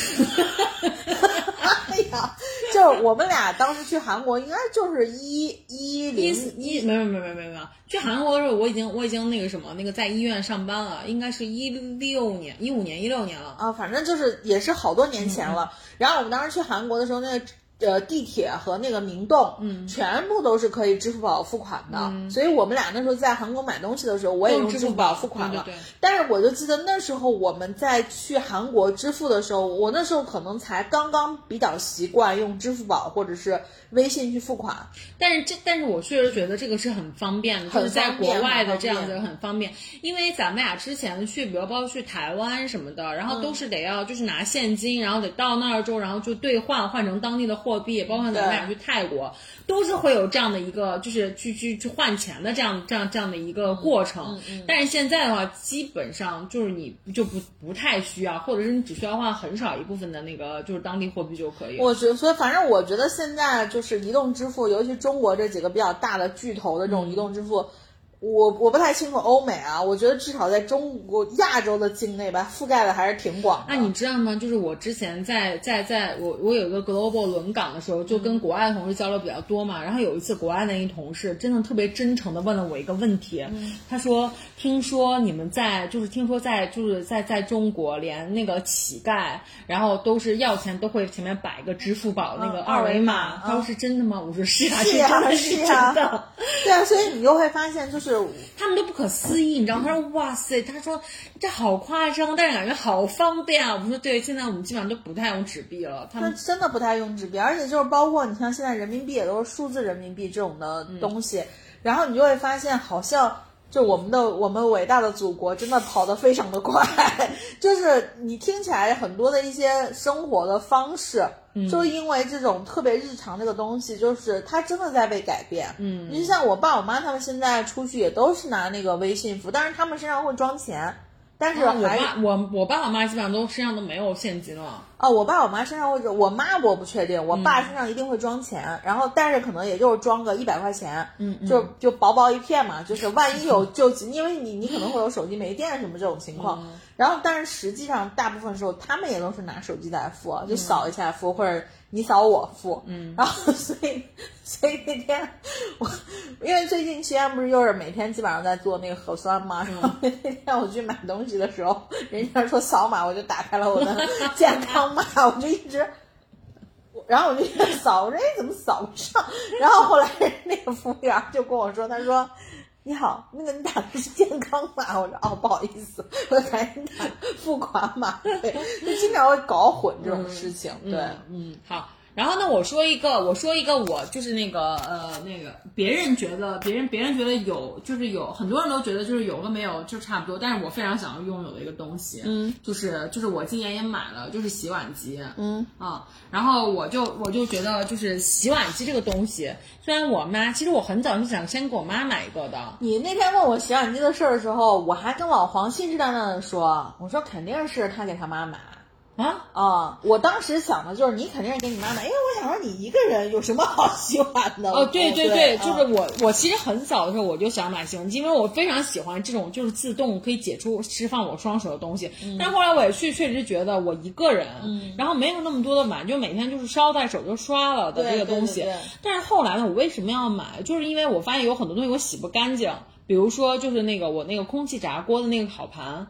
哎呀，就是我们俩当时去韩国，应该就是一一零一，没有没有没有没有没有，去韩国的时候我已经我已经那个什么那个在医院上班了，应该是一六年一五年一六年了啊，反正就是也是好多年前了。然后我们当时去韩国的时候，那个。呃，地铁和那个明洞，嗯，全部都是可以支付宝付款的，所以我们俩那时候在韩国买东西的时候，我也用支付宝付款了。但是我就记得那时候我们在去韩国支付的时候，我那时候可能才刚刚比较习惯用支付宝或者是微信去付款。但是这，但是我确实觉得这个是很方便的，就是在国外的这样子很方便。因为咱们俩之前去，比如包括去台湾什么的，然后都是得要就是拿现金，然后得到那儿之后，然后就兑换换成当地的。货币，包括咱们俩去泰国，都是会有这样的一个，就是去去去换钱的这样这样这样的一个过程。但是现在的话，基本上就是你就不不太需要，或者是你只需要换很少一部分的那个就是当地货币就可以。我觉得，所以反正我觉得现在就是移动支付，尤其中国这几个比较大的巨头的这种移动支付。我我不太清楚欧美啊，我觉得至少在中国亚洲的境内吧，覆盖的还是挺广。那你知道吗？就是我之前在在在我我有一个 global 轮岗的时候，就跟国外的同事交流比较多嘛。然后有一次，国外的一同事真的特别真诚的问了我一个问题，他说：“听说你们在就是听说在就是在在中国，连那个乞丐，然后都是要钱都会前面摆一个支付宝那个二维码。”他说：“是真的吗？”我说：“是啊，是啊，是啊。”对啊，所以你就会发现就是。他们都不可思议，你知道？他说：“哇塞，他说这好夸张，但是感觉好方便啊。”我们说：“对，现在我们基本上都不太用纸币了。”他们真的不太用纸币，而且就是包括你像现在人民币也都是数字人民币这种的东西，然后你就会发现好像。就我们的我们伟大的祖国真的跑得非常的快，就是你听起来很多的一些生活的方式，就因为这种特别日常这个东西，就是它真的在被改变。嗯，你像我爸我妈他们现在出去也都是拿那个微信付，但是他们身上会装钱。但是我爸我我爸我妈基本上都身上都没有现金了。哦，我爸我妈身上会，我妈我不确定，我爸身上一定会装钱，然后但是可能也就是装个一百块钱，嗯，就就薄薄一片嘛，就是万一有救急，因为你你可能会有手机没电什么这种情况，然后但是实际上大部分时候他们也都是拿手机在付，就扫一下付或者。你扫我付，嗯，然后所以所以那天我因为最近西安不是又是每天基本上在做那个核酸嘛，然后那天我去买东西的时候，人家说扫码，我就打开了我的健康码，我就一直，然后我就一直扫，我说哎怎么扫不上？然后后来那个服务员就跟我说，他说你好，那个你打的是健康码，我说哦不好意思，我赶紧打付款码，对，就经常会搞混这种事情，对，嗯，好。然后呢，我说一个，我说一个，我就是那个，呃，那个别人觉得，别人别人觉得有，就是有很多人都觉得就是有和没有就差不多，但是我非常想要拥有的一个东西，嗯，就是就是我今年也买了，就是洗碗机，嗯。啊，然后我就我就觉得就是洗碗机这个东西，虽然我妈其实我很早就想先给我妈买一个的，你那天问我洗碗机的事儿的时候，我还跟老黄信誓旦旦的说，我说肯定是他给他妈买。啊啊！我当时想的就是你肯定是给你妈买，因为我想说你一个人有什么好洗碗的？哦，对对对，就是我，我其实很早的时候我就想买洗碗机，因为我非常喜欢这种就是自动可以解除释放我双手的东西。但后来我也确确实觉得我一个人，然后没有那么多的碗，就每天就是捎带手就刷了的这个东西。但是后来呢，我为什么要买？就是因为我发现有很多东西我洗不干净，比如说就是那个我那个空气炸锅的那个烤盘。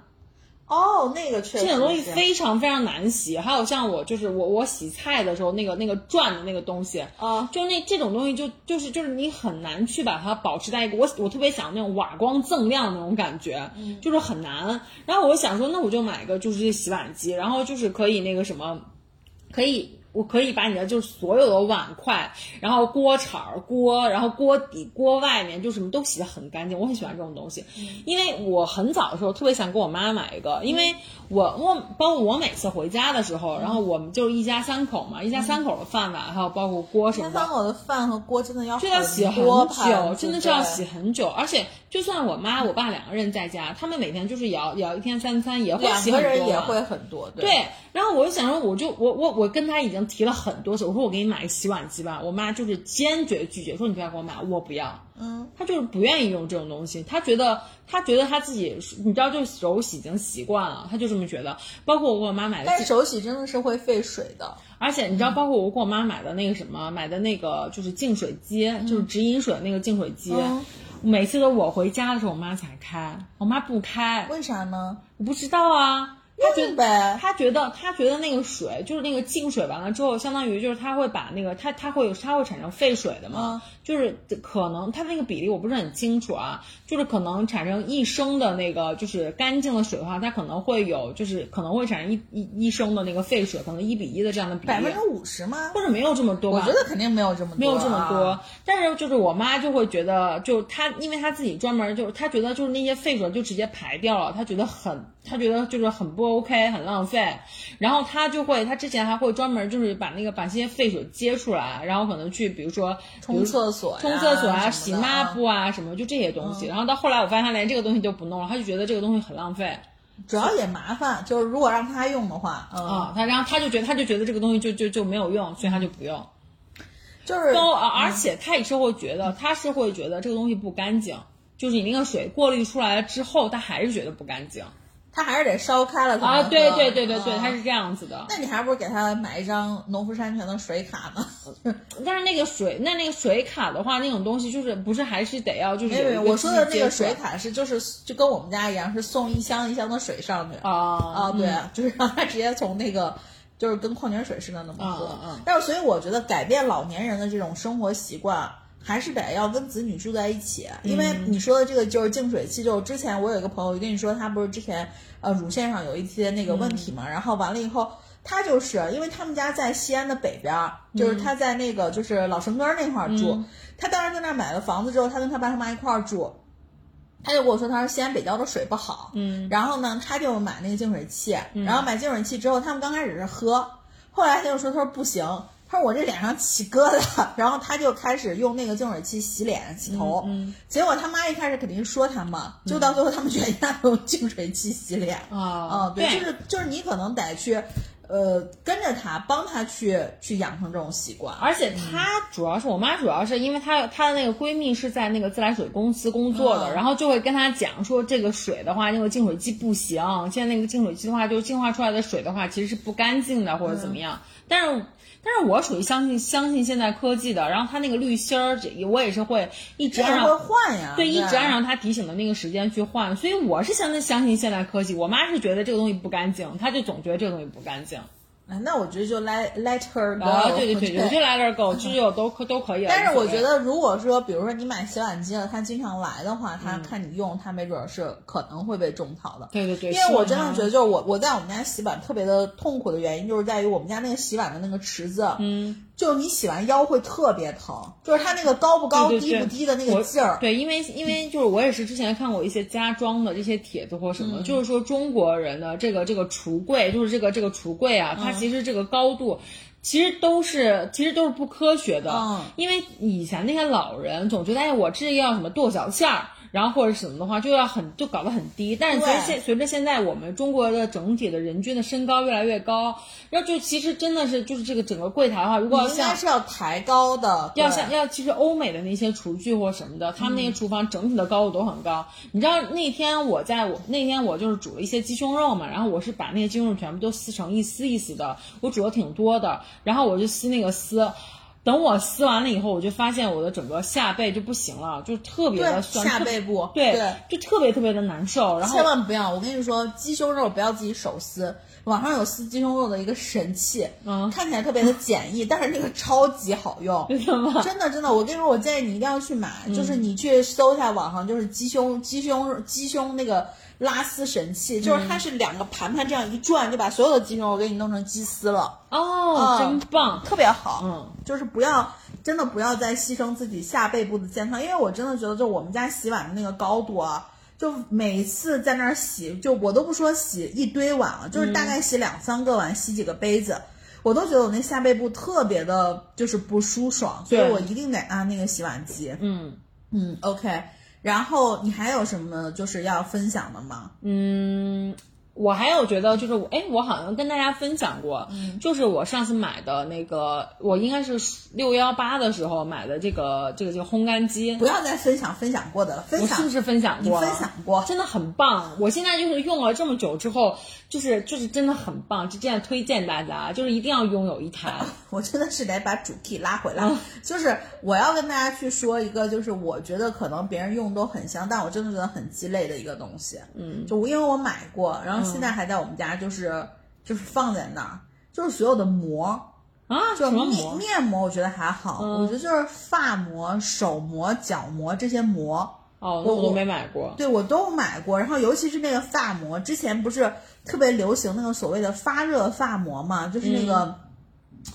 哦，那个确实，这种东西非常非常难洗。还有像我，就是我我洗菜的时候，那个那个转的那个东西啊，就那这种东西，就就是就是你很难去把它保持在一个我我特别想那种瓦光锃亮那种感觉，就是很难。然后我想说，那我就买个就是洗碗机，然后就是可以那个什么，可以。我可以把你的就是所有的碗筷，然后锅铲儿、锅，然后锅底、锅外面就什么都洗得很干净。我很喜欢这种东西，因为我很早的时候特别想给我妈买一个，因为我我包括我每次回家的时候，然后我们就是一家三口嘛，一家三口的饭碗，还有包括锅什么的。三口的饭和锅真的要就要洗很久，真的是要洗很久，而且就算我妈我爸两个人在家，他们每天就是也要也要一天三餐也会洗很多，人也会很多。对，然后我就想说，我就我我我跟他已经提了很多次，我说我给你买个洗碗机吧，我妈就是坚决拒绝，说你不要给我买，我不要。嗯，她就是不愿意用这种东西，她觉得她觉得她自己，你知道，就手洗已经习惯了，她就这么觉得。包括我给我妈买的，但手洗真的是会费水的。而且你知道，包括我给我妈买的那个什么，买的那个就是净水机，就是直饮水那个净水机，每次都我回家的时候，我妈才开，我妈不开，为啥呢？我不知道啊。他觉得，他觉得，他觉得那个水就是那个净水完了之后，相当于就是他会把那个他他会他会产生废水的嘛，就是可能他那个比例我不是很清楚啊，就是可能产生一升的那个就是干净的水的话，它可能会有就是可能会产生一一一升的那个废水，可能一比一的这样的比例。百分之五十吗？或者没有这么多吧？我觉得肯定没有这么多，没有这么多。但是就是我妈就会觉得，就她因为她自己专门就是她觉得就是那些废水就直接排掉了，她觉得很。她觉得就是很不 OK，很浪费，然后他就会，他之前还会专门就是把那个把这些废水接出来，然后可能去比如说冲厕所、冲厕所啊、洗抹布啊什么，就这些东西。然后到后来我发现他连这个东西都不弄了，他就觉得这个东西很浪费，主要也麻烦。就是如果让他用的话，啊，他然后他就觉得他就觉得这个东西就就就没有用，所以他就不用。就是包而且他也是会觉得他是会觉得这个东西不干净，就是你那个水过滤出来了之后，他还是觉得不干净。他还是得烧开了啊！对对对对对，他是这样子的。那你还不如给他买一张农夫山泉的水卡呢？但是那个水，那那个水卡的话，那种东西就是不是还是得要就是？没有，我说的那个水卡是就是就跟我们家一样，是送一箱一箱的水上去啊啊！对，就是让他直接从那个就是跟矿泉水似的那么喝。但是所以我觉得改变老年人的这种生活习惯。还是得要跟子女住在一起，因为你说的这个就是净水器。就之前我有一个朋友，我跟你说，他不是之前呃乳腺上有一些那个问题嘛，然后完了以后，他就是因为他们家在西安的北边，就是他在那个就是老城根那块儿住，他当时在那儿买了房子之后，他跟他爸他妈一块儿住，他就跟我说，他说西安北郊的水不好，嗯，然后呢，他就买那个净水器，然后买净水器之后，他们刚开始是喝，后来他就说，他说不行。他说我这脸上起疙瘩，然后他就开始用那个净水器洗脸、洗头。嗯，结果他妈一开始肯定说他嘛，就到最后他们全家都用净水器洗脸。啊啊，对，就是就是你可能得去，呃，跟着他，帮他去去养成这种习惯。而且他主要是我妈，主要是因为她她的那个闺蜜是在那个自来水公司工作的，然后就会跟她讲说这个水的话，那个净水器不行。现在那个净水器的话，就净化出来的水的话，其实是不干净的或者怎么样。但是。但是我属于相信相信现代科技的，然后它那个滤芯儿，这我也是会一直按照换呀，对，一直按照它提醒的那个时间去换，所以我是相信相信现代科技。我妈是觉得这个东西不干净，她就总觉得这个东西不干净。哎，那我觉得就 let let her go，对对对，我就 let her go，这就都可都可以。但是我觉得，如果说，比如说你买洗碗机了，他经常来的话，他看你用，他没准是可能会被种草的。对对对，因为我真的觉得，就是我我在我们家洗碗特别的痛苦的原因，就是在于我们家那个洗碗的那个池子，嗯。就是你洗完腰会特别疼，就是它那个高不高、低不低的那个劲儿。对，因为因为就是我也是之前看过一些家装的这些帖子或什么，就是说中国人的这个这个橱柜，就是这个这个橱柜啊，它其实这个高度，其实都是其实都是不科学的。嗯。因为以前那些老人总觉得，哎，我这要什么剁小馅儿。然后或者什么的话，就要很就搞得很低，但是随现随着现在我们中国的整体的人均的身高越来越高，然后就其实真的是就是这个整个柜台的话，如果要像是要抬高的，要像要其实欧美的那些厨具或什么的，他们那些厨房整体的高度都很高。你知道那天我在我那天我就是煮了一些鸡胸肉嘛，然后我是把那些鸡胸肉全部都撕成一丝一丝的，我煮的挺多的，然后我就撕那个丝。等我撕完了以后，我就发现我的整个下背就不行了，就特别的酸，下背部，对，对就特别特别的难受。然后千万不要，我跟你说，鸡胸肉不要自己手撕，网上有撕鸡胸肉的一个神器，嗯看起来特别的简易，但是那个超级好用，真的？真的，我跟你说，我建议你一定要去买，就是你去搜一下网上，就是鸡胸鸡胸鸡胸那个拉丝神器，就是它是两个盘盘这样一转，就把所有的鸡胸肉给你弄成鸡丝了，哦，嗯真棒。特别好。嗯，就是不要真的不要再牺牲自己下背部的健康，因为我真的觉得，就我们家洗碗的那个高度啊，就每次在那儿洗，就我都不说洗一堆碗了，就是大概洗两三个碗，洗几个杯子，我都觉得我那下背部特别的，就是不舒爽，所以我一定得按那个洗碗机。嗯嗯，OK。然后你还有什么就是要分享的吗？嗯，我还有觉得就是我，哎，我好像跟大家分享过，嗯就是我上次买的那个，我应该是六幺八的时候买的这个这个这个烘干机，不要再分享分享过的了，分享我是不是分享你过？分享过，真的很棒。我现在就是用了这么久之后，就是就是真的很棒，就这样推荐大家，就是一定要拥有一台。我真的是得把主题拉回来，就是我要跟大家去说一个，就是我觉得可能别人用都很香，但我真的觉得很鸡肋的一个东西。嗯，就因为我买过，然后现在还在我们家，就是、就是放在那儿，就是所有的膜，啊，就面？面膜，我觉得还好，我觉得就是发膜、手膜、脚膜这些膜。哦，我我都没买过。对，我都买过，然后尤其是那个发膜，之前不是特别流行那个所谓的发热发膜嘛，就是那个，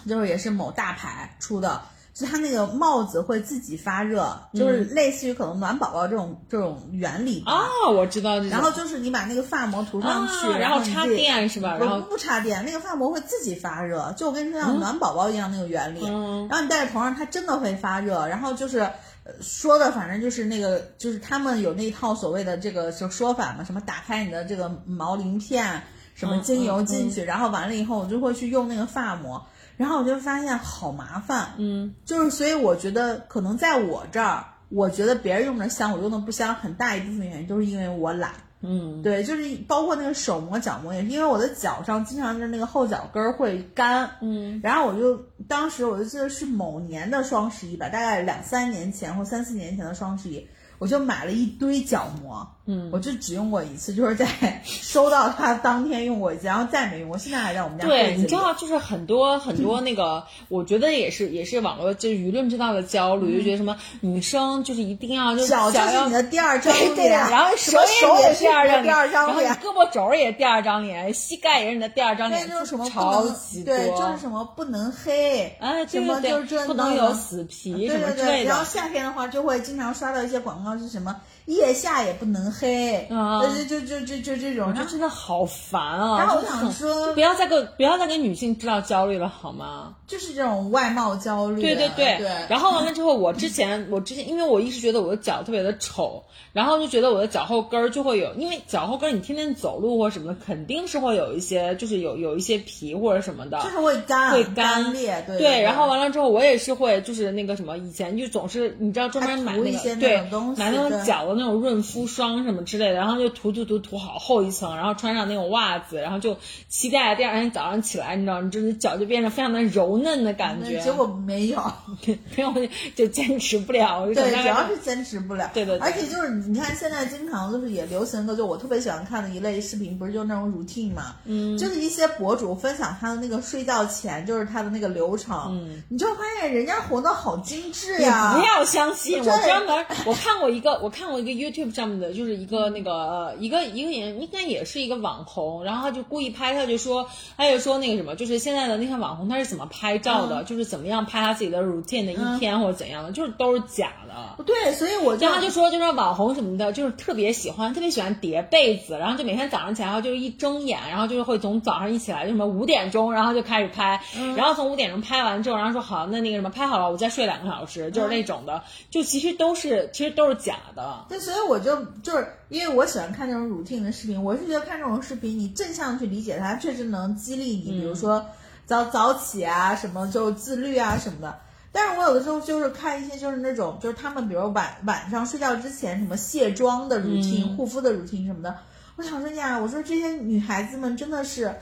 就是也是某大牌出的，就它那个帽子会自己发热，就是类似于可能暖宝宝这种这种原理吧。啊，我知道这种。然后就是你把那个发膜涂上去，啊然后插电是吧然后不插电，那个发膜会自己发热，就我跟你说像暖宝宝一样那个原理。嗯然后你戴在头上，它真的会发热。然后就是呃说的，反正就是那个，就是他们有那一套所谓的这个就说法嘛，什么打开你的这个毛鳞片，什么精油进去，然后完了以后，我就会去用那个发膜。然后我就发现好麻烦，嗯，就是所以我觉得可能在我这儿，我觉得别人用着香，我用的不香，很大一部分原因都是因为我懒。嗯。对，就是包括那个手膜、脚膜也是，因为我的脚上经常是那个后脚跟儿会干，嗯，然后我就当时我就记得是某年的双十一吧，大概两三年前或三四年前的双十一，我就买了一堆脚膜，嗯，我就只用过一次，就是在收到它当天用过一次，然后再没用。过，现在还在我们家柜对，你知道，就是很多很多那个，我觉得也是也是网络就是舆论知道的焦虑，就觉得什么女生就是一定要就是脚就脚要是你的第二张对对，脸，然后什么手也也是是第二张你的第二张然后。胳膊肘儿也第二张脸，膝盖也是你的第二张对，脸，就是什么不超能级多，对，就是什么不能黑，哎，什么对对对，就是不能有死皮对什么对对，之类的。然后。夏天的话，就会经常刷到一些广告，是什么腋下也不能黑，啊呃就就就就就这种。我就真的好烦啊！然后我想说不，要再给不要再给女性制造焦虑了好吗？就是这种外貌焦虑。对对对，对。然后完了之后，我之前我之前，因为我一直觉得我的脚特别的丑，然后就觉得我的脚后跟儿就会有，因为脚后跟儿你天天走路或者什么的，肯定是会有一些，就是有有一些皮或者什么的。就是会干，会干裂，对对，然后完了之后，我也是会，就是那个什么，以前就总是你知道专门买那个一些那对种东西买那种脚的那种润肤霜什么之类的，然后就涂涂涂涂好厚一层，然后穿上那种袜子，然后就期待第二天早上起来，你知道，你就是脚就变得非常的柔嫩的感觉。结果没有，没有就坚持不了，对，主要是坚持不了。对对对。而且就是你看现在经常就是也流行一个，就我特别喜欢看的一类视频，不是就那种 routine 嘛，嗯，就是一些博主分享他的那个睡觉前就是他的那个流程，嗯，你就发现人家活得好精致你呀，不要相信，我对专门我看过一个，我看过一个 YouTube 上面的，就是一个那个呃一个一个人应该也是一个网红，然后他就故意拍，他就说他就说那个什么，就是现在的那些网红他是怎么拍照的，就是怎么样拍他自己的 routine 的一天或者怎样的，就是都是假的。对，所以我就然后他就说，就是网红什么的，就是特别喜欢，特别喜欢叠被子，然后就每天早上起来，然后就是一睁眼，然后就是会从早上一起来，就什么五点钟，然后就开始拍，然后从五点钟拍完之后，然后说好，那那个什么拍好了，我再睡两个小时，就是那种的，就其实都是其实都是假的。对，所以我就就是因为我喜欢看那种 routine 的视频，我是觉得看这种视频，你正向去理解它，确实能激励你，比如说早早起啊，什么就自律啊什么的。但是我有的时候就是看一些就是那种就是他们比如晚晚上睡觉之前什么卸妆的 routine、护肤的 routine 什么的，我想说呀，我说这些女孩子们真的是。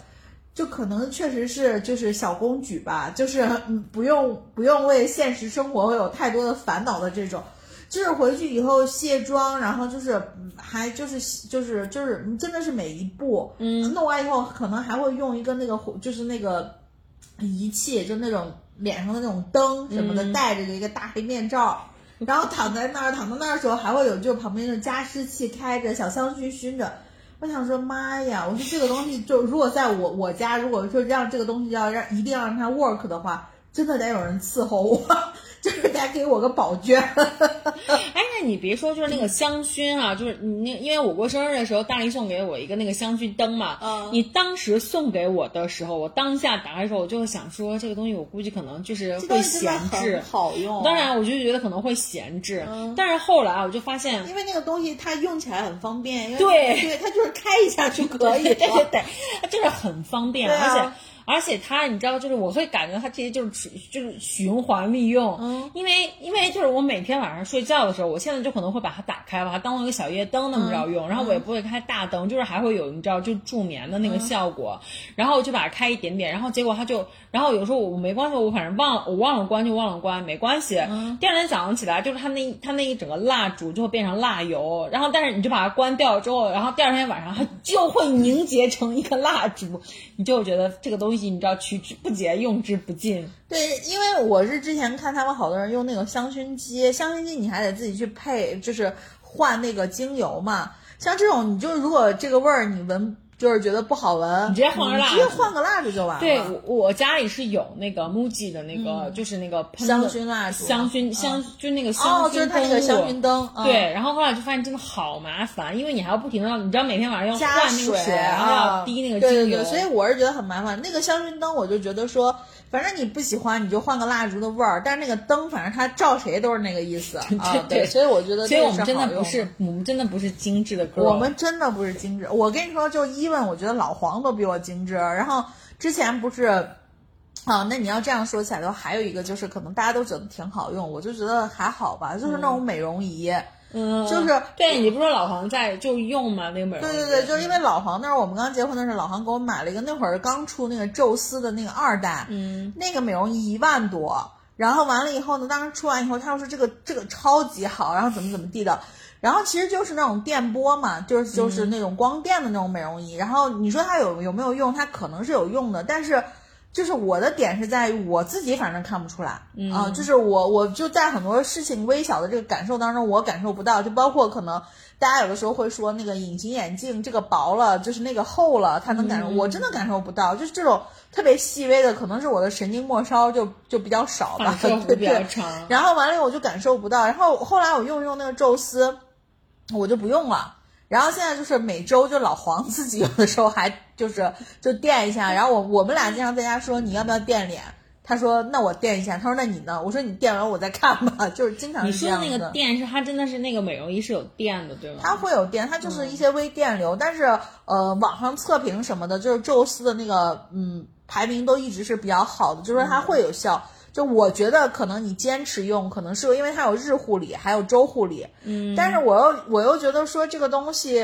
就可能确实是就是小公举吧，就是嗯不用不用为现实生活有太多的烦恼的这种。就是回去以后卸妆，然后就是嗯还就是就是就是真的是每一步，嗯，弄完以后可能还会用一个那个就是那个仪器，就那种脸上的那种灯什么的，戴着一个大黑面罩，然后躺在那儿躺在那儿的时候，还会有就旁边的加湿器开着，小香薰熏着。我想说妈呀，我说这个东西就如果在我我家，如果说让这个东西要让一定要让它 work 的话，真的得有人伺候我。就是得给我个宝娟。哎，那你别说，就是那个香薰啊，就是你那，因为我过生日的时候，大力送给我一个那个香薰灯嘛。嗯。你当时送给我的时候，我当下打开的时候，我就想说，这个东西我估计可能就是会闲置。好用。当然，我就觉得可能会闲置。嗯。但是后来我就发现，因为那个东西它用起来很方便。对。对，它就是开一下就可以。对对对，它就是很方便，而且。而且它，你知道，就是我会感觉它这些就是就是循环利用，嗯，因为因为就是我每天晚上睡觉的时候，我现在就可能会把它打开，把它当做一个小夜灯那么着用，然后我也不会开大灯，就是还会有你知道就助眠的那个效果，然后我就把它开一点点，然后结果它就，然后有时候我没关系，我反正忘了我忘了关就忘了关，没关系，第二天早上起来就是它那它那一整个蜡烛就会变成蜡油，然后但是你就把它关掉之后，然后第二天晚上它就会凝结成一个蜡烛，你就觉得这个东西。你知道取之不竭，用之不尽。对，因为我是之前看他们好多人用那个香薰机，香薰机你还得自己去配，就是换那个精油嘛。像这种，你就如果这个味儿你闻。就是觉得不好闻，你直接换个蜡，直接换个蜡烛就完了。对，我家里是有那个 MUJI 的那个，就是那个香薰蜡烛，香薰香，就那个香薰哦，就是它那个香薰灯。对，然后后来就发现真的好麻烦，因为你还要不停的，你知道每天晚上要换那个水，然后要滴那个精油，所以我是觉得很麻烦。那个香薰灯，我就觉得说。反正你不喜欢，你就换个蜡烛的味儿。但是那个灯，反正它照谁都是那个意思 啊。对，所以我觉得，所以我们真的不是，我们真的不是精致的歌。我们真的不是精致。我跟你说，就伊问，我觉得老黄都比我精致。然后之前不是，啊，那你要这样说起来的话，还有一个就是可能大家都觉得挺好用，我就觉得还好吧，就是那种美容仪。嗯，就是对你不说老黄在就用吗？那个美容对对对，就是因为老黄那时候我们刚结婚的时候，老黄给我买了一个，那会儿刚出那个宙斯的那个二代，嗯，那个美容仪一万多，然后完了以后呢，当时出完以后，他又说这个这个超级好，然后怎么怎么地的，然后其实就是那种电波嘛，就是就是那种光电的那种美容仪，然后你说它有有没有用？它可能是有用的，但是。就是我的点是在于我自己反正看不出来啊，就是我我就在很多事情微小的这个感受当中，我感受不到，就包括可能大家有的时候会说那个隐形眼镜这个薄了，就是那个厚了，它能感受，我真的感受不到，就是这种特别细微的，可能是我的神经末梢就就比较少吧，对对。然后完了我就感受不到，然后后来我用用那个宙斯，我就不用了。然后现在就是每周就老黄自己有的时候还就是就垫一下，然后我我们俩经常在家说你要不要垫脸，他说那我垫一下，他说那你呢？我说你垫完我再看吧，就是经常你说的那个垫是它真的是那个美容仪是有电的对吗？它会有电，它就是一些微电流，但是呃网上测评什么的，就是宙斯的那个嗯排名都一直是比较好的，就是它会有效。就我觉得可能你坚持用，可能是因为它有日护理，还有周护理。嗯。但是我又我又觉得说这个东西，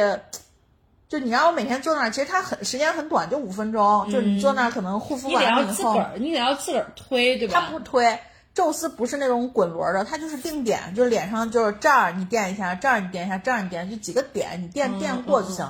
就你让我每天坐那儿，其实它很时间很短，就五分钟。就是你坐那儿可能护肤完了以后，你得要自个儿，你得要自个儿推，对吧？它不推，宙斯不是那种滚轮的，它就是定点，就是脸上就是这儿你垫一下，这儿你垫一下，这儿你垫，就几个点你垫垫过就行。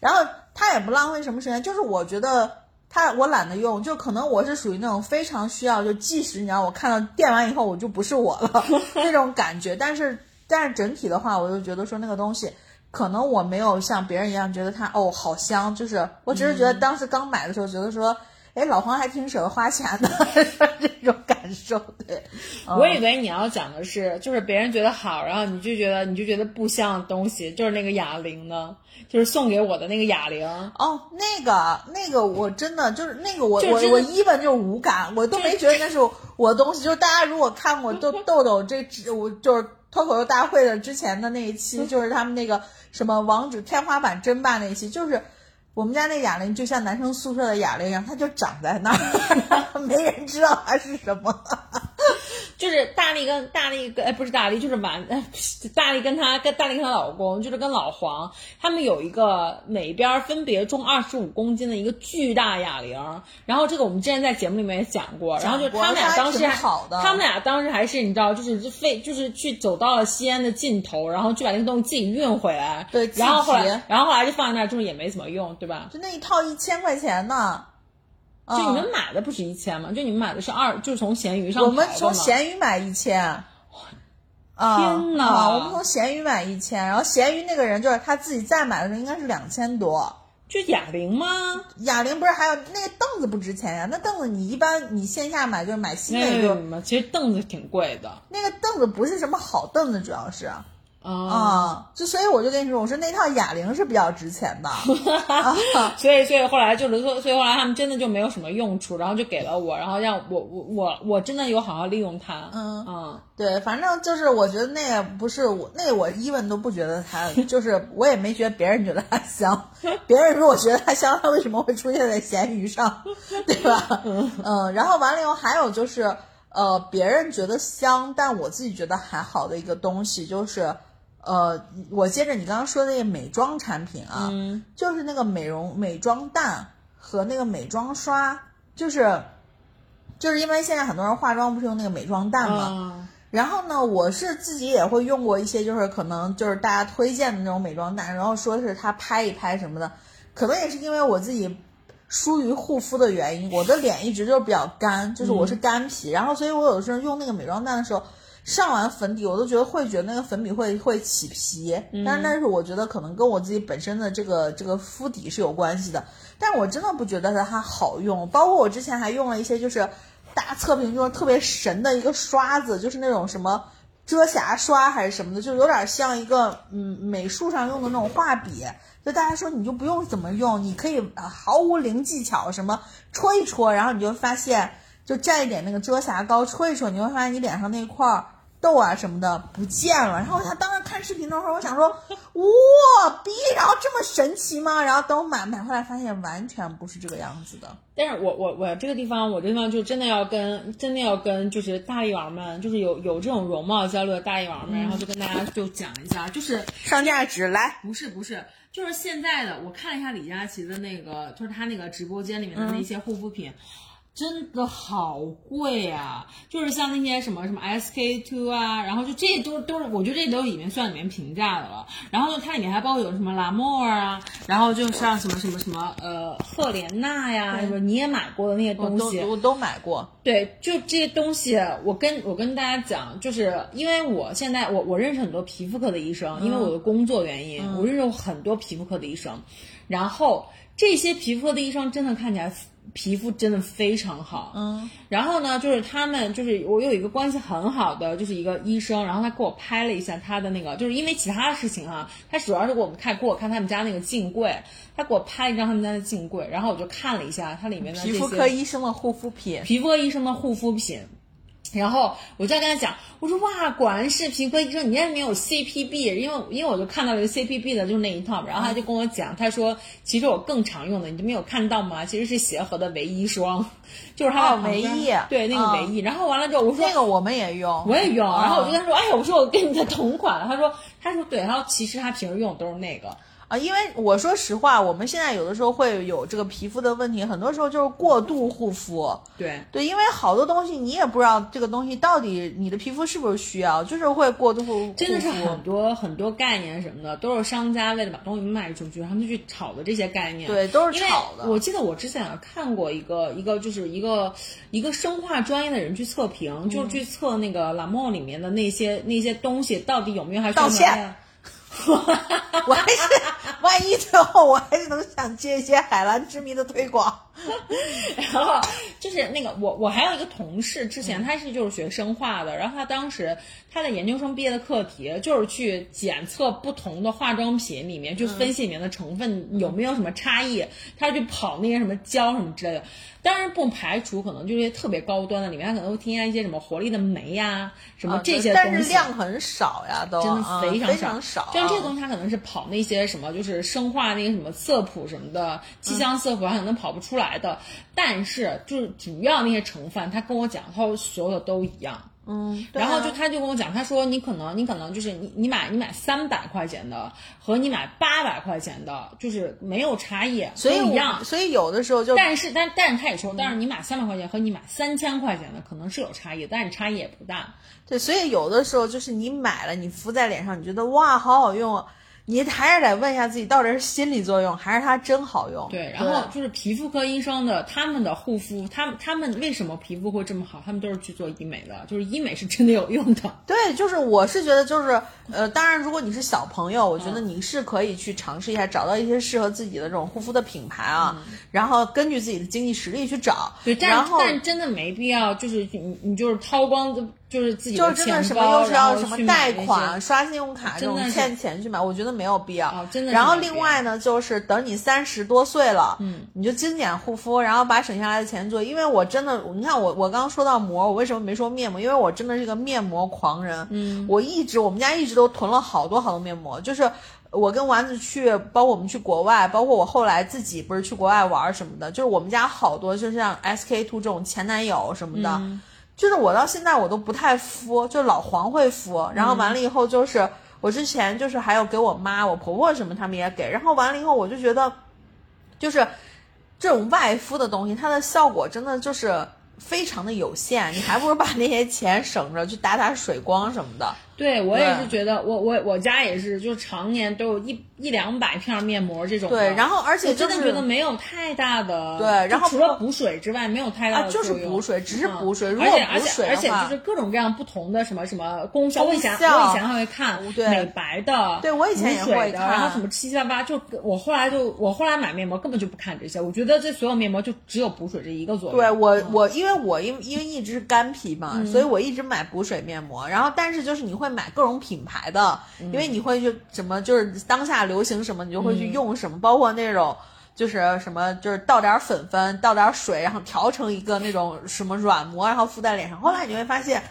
然后它也不浪费什么时间，就是我觉得。它我懒得用，就可能我是属于那种非常需要，就即使你让我看到电完以后我就不是我了 那种感觉。但是但是整体的话，我就觉得说那个东西，可能我没有像别人一样觉得它哦好香，就是我只是觉得当时刚买的时候觉得说。哎，老黄还挺舍得花钱的，这种感受。对，我以为你要讲的是，就是别人觉得好，然后你就觉得你就觉得不像东西，就是那个哑铃呢，就是送给我的那个哑铃。哦，那个那个我真的就是那个我我我一本就是无感，我都没觉得那是我的东西。就是大家如果看过豆豆豆这我就是脱口秀大会的之前的那一期，就是他们那个什么王者天花板争霸那一期，就是。我们家那哑铃就像男生宿舍的哑铃一样，它就长在那儿，没人知道它是什么。就是大力跟大力跟哎不是大力就是完，大力跟她跟大力跟她老公就是跟老黄他们有一个每边分别重二十五公斤的一个巨大哑铃，然后这个我们之前在节目里面也讲过，然后就他们俩当时好的，他们俩当时还是你知道就是费就是去走到了西安的尽头，然后就把那个东西自己运回来，对，然后后来然后后来就放在那儿，就是也没怎么用，对吧？就那一套一千块钱呢。就你们买的不是一千吗？就你们买的是二，就是从闲鱼上我们从闲鱼买一千。天呐！我们从闲鱼买一千，然后闲鱼那个人就是他自己再买的时候应该是两千多。就哑铃吗？哑铃不是还有那个凳子不值钱呀？那凳子你一般你线下买就是买新的一个。其实凳子挺贵的。那个凳子不是什么好凳子，主要是。啊，就所以我就跟你说，我说那套哑铃是比较值钱的，所以所以后来就是说，所以后来他们真的就没有什么用处，然后就给了我，然后让我我我我真的有好好利用它。嗯嗯，对，反正就是我觉得那个不是我，那我一问都不觉得它，就是我也没觉得别人觉得它香，别人如果觉得它香，它为什么会出现在咸鱼上，对吧？嗯，然后完了以后还有就是呃，别人觉得香，但我自己觉得还好的一个东西就是。呃，我接着你刚刚说的那个美妆产品啊，就是那个美容美妆蛋和那个美妆刷，就是就是因为现在很多人化妆不是用那个美妆蛋嘛，然后呢，我是自己也会用过一些，就是可能就是大家推荐的那种美妆蛋，然后说是它拍一拍什么的，可能也是因为我自己疏于护肤的原因，我的脸一直就是比较干，就是我是干皮，然后所以我有时候用那个美妆蛋的时候。上完粉底，我都觉得会觉得那个粉底会会起皮，但是但是我觉得可能跟我自己本身的这个这个肤底是有关系的，但我真的不觉得它好用。包括我之前还用了一些就是大测评就是特别神的一个刷子，就是那种什么遮瑕刷还是什么的，就有点像一个嗯美术上用的那种画笔，就大家说你就不用怎么用，你可以毫无零技巧什么戳一戳，然后你就发现就蘸一点那个遮瑕膏戳一戳，你会发现你脸上那块儿。痘啊什么的不见了，然后他当时看视频的时候，我想说，哇逼，然后这么神奇吗？然后等我买买回来，发现完全不是这个样子的。但是我我我这个地方，我这地方就真的要跟真的要跟就是大力王们，就是有有这种容貌焦虑的大力王们，然后就跟大家就讲一下，就是上价值来，不是不是，就是现在的，我看了一下李佳琦的那个，就是他那个直播间里面的那些护肤品。真的好贵啊！就是像那些什么什么 SK two 啊，然后就这些都都是，我觉得这都里面算里面平价的了。然后呢，它里面还包括有什么拉莫尔啊，然后就像什么什么什么呃赫莲娜呀，什么你也买过的那些东西，我都买过。对，就这些东西，我跟我跟大家讲，就是因为我现在我我认识很多皮肤科的医生，因为我的工作原因，我认识很多皮肤科的医生，然后这些皮肤科的医生真的看起来。皮肤真的非常好，嗯，然后呢，就是他们，就是我有一个关系很好的，就是一个医生，然后他给我拍了一下他的那个，就是因为其他的事情啊，他主要是给我们看，给我看他们家那个镜柜，他给我拍一张他们家的镜柜，然后我就看了一下它里面的皮肤科医生的护肤品，皮肤科医生的护肤品。然后我就要跟他讲，我说哇，果然是皮肤科医生，你那里面有 CPB，因为因为我就看到了 CPB 的，就是那一套，然后他就跟我讲，他说其实我更常用的，你都没有看到吗？其实是协和的维 E 霜，就是它的维 E，对那个维 E。然后完了之后，我说那个我们也用，我也用。然后我就跟他说，哎呀，我说我跟你的同款。他说，他说对，然后其实他平时用的都是那个。啊，因为我说实话，我们现在有的时候会有这个皮肤的问题，很多时候就是过度护肤。对对，因为好多东西你也不知道这个东西到底你的皮肤是不是需要，就是会过度护肤。真的是很多很多概念什么的，都是商家为了把东西卖出去，然后就去炒的这些概念。对，都是炒的。我记得我之前看过一个一个就是一个一个生化专业的人去测评，就是去测那个蓝梦里面的那些那些东西到底有没有还道歉。我还是万一最后我还是能想接一些海蓝之谜的推广，然后就是那个我我还有一个同事，之前他是就是学生化的，然后他当时他的研究生毕业的课题就是去检测不同的化妆品里面，就分析里面的成分有没有什么差异，他去跑那些什么胶什么之类的。当然不排除可能就是特别高端的，里面它可能会添加一些什么活力的酶呀，什么这些东西。但是量很少呀，都真的非常少。少。像这些东西，它可能是跑那些什么，就是生化那个什么色谱什么的，气香色谱，它可能跑不出来的。但是就是主要那些成分，他跟我讲，他说所有的都一样。嗯，啊然后就他就跟我讲，他说你可能你可能就是你你买你买三百块钱的和你买八百块钱的，就是没有差异，所以一样。所以有的时候就但是但但是他也说，但是你买三百块钱和你买三千块钱的可能是有差异，但是差异也不大。对，所以有的时候就是你买了，你敷在脸上，你觉得哇好好用，啊，你还是得问一下自己，到底是心理作用还是它真好用？对，然后就是皮肤科医生的他们的护肤，他们他们为什么皮肤会这么好？他们都是去做医美的，就是医美是真的有用的。对，就是我是觉得就是呃，当然如果你是小朋友，我觉得你是可以去尝试一下，找到一些适合自己的这种护肤的品牌啊，然后根据自己的经济实力去找。对，但然但真的没必要，就是你你就是掏光就是自己就是真的什么，又是要什么贷款、刷信用卡这种欠钱去买，我觉得没有必要。哦真的然后另外呢，就是等你三十多岁了，嗯，你就精简护肤，然后把省下来的钱做。因为我真的，你看我我刚刚说到膜，我为什么没说面膜？因为我真的是个面膜狂人，嗯，我一直我们家一直都囤了好多好多面膜，就是。我跟丸子去，包括我们去国外，包括我后来自己不是去国外玩什么的，就是我们家好多，就像 SK two 这种前男友什么的，嗯就是我到现在我都不太敷，就老黄会敷，然后完了以后就是、我之前就是还有给我妈、我婆婆什么他们也给，然后完了以后我就觉得，就是这种外敷的东西，它的效果真的就是非常的有限，你还不如把那些钱省着去打打水光什么的。对我也是觉得，我我我家也是，就常年都有一一两百片面膜这种的。对，然后而且我真的觉得没有太大的，对然后除了补水之外，没有太大的啊，的就是补水，只是嗯补水。如果而且而且补水而且就是各种各样不同的什么什么功效，我以前我以前还会看对美白的，对我以前也补水会看的然后什么七七八八，就我后来就我后来买面膜根本就不看这些，我觉得这所有面膜就只有补水这一个作用。对我嗯我因为我因因为一直是干皮嘛，所以我一直买补水面膜。然后但是就是你会买各种品牌的，因为你会去什么就是当下流行什么，你就会去用什么，包括那种。就是什么，就是倒点粉粉，倒点水，然后调成一个那种什么软膜，然后敷在脸上。后来你会发现，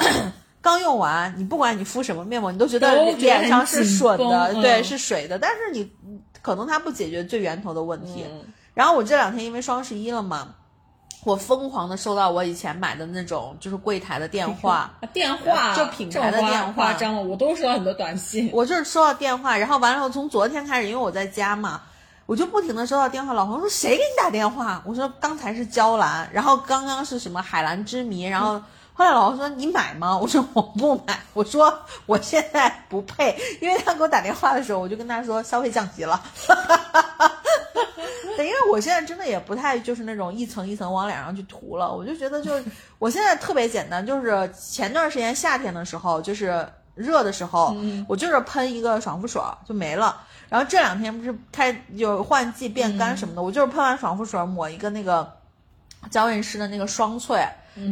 刚用完，你不管你敷什么面膜，你都觉得脸上是很紧吮的，对，嗯是水的。但是你可能它不解决最源头的问题。嗯然后我这两天因为双十一了嘛，我疯狂的收到我以前买的那种就是柜台的电话，啊电话就品牌的电话夸张了，我都收到很多短信。我就是收到电话，然后完了以后从昨天开始，因为我在家嘛。我就不停的收到电话，老黄说谁给你打电话？我说刚才是娇兰，然后刚刚是什么海蓝之谜，然后后来老黄说你买吗？我说我不买，我说我现在不配，因为他给我打电话的时候，我就跟他说消费降级了。对，因为我现在真的也不太就是那种一层一层往脸上去涂了，我就觉得就是 我现在特别简单，就是前段时间夏天的时候，就是热的时候，我就是喷一个爽肤水就没了。然后这两天不是开有换季变干什么的，我就是喷完爽肤水抹一个那个娇韵诗的那个双萃。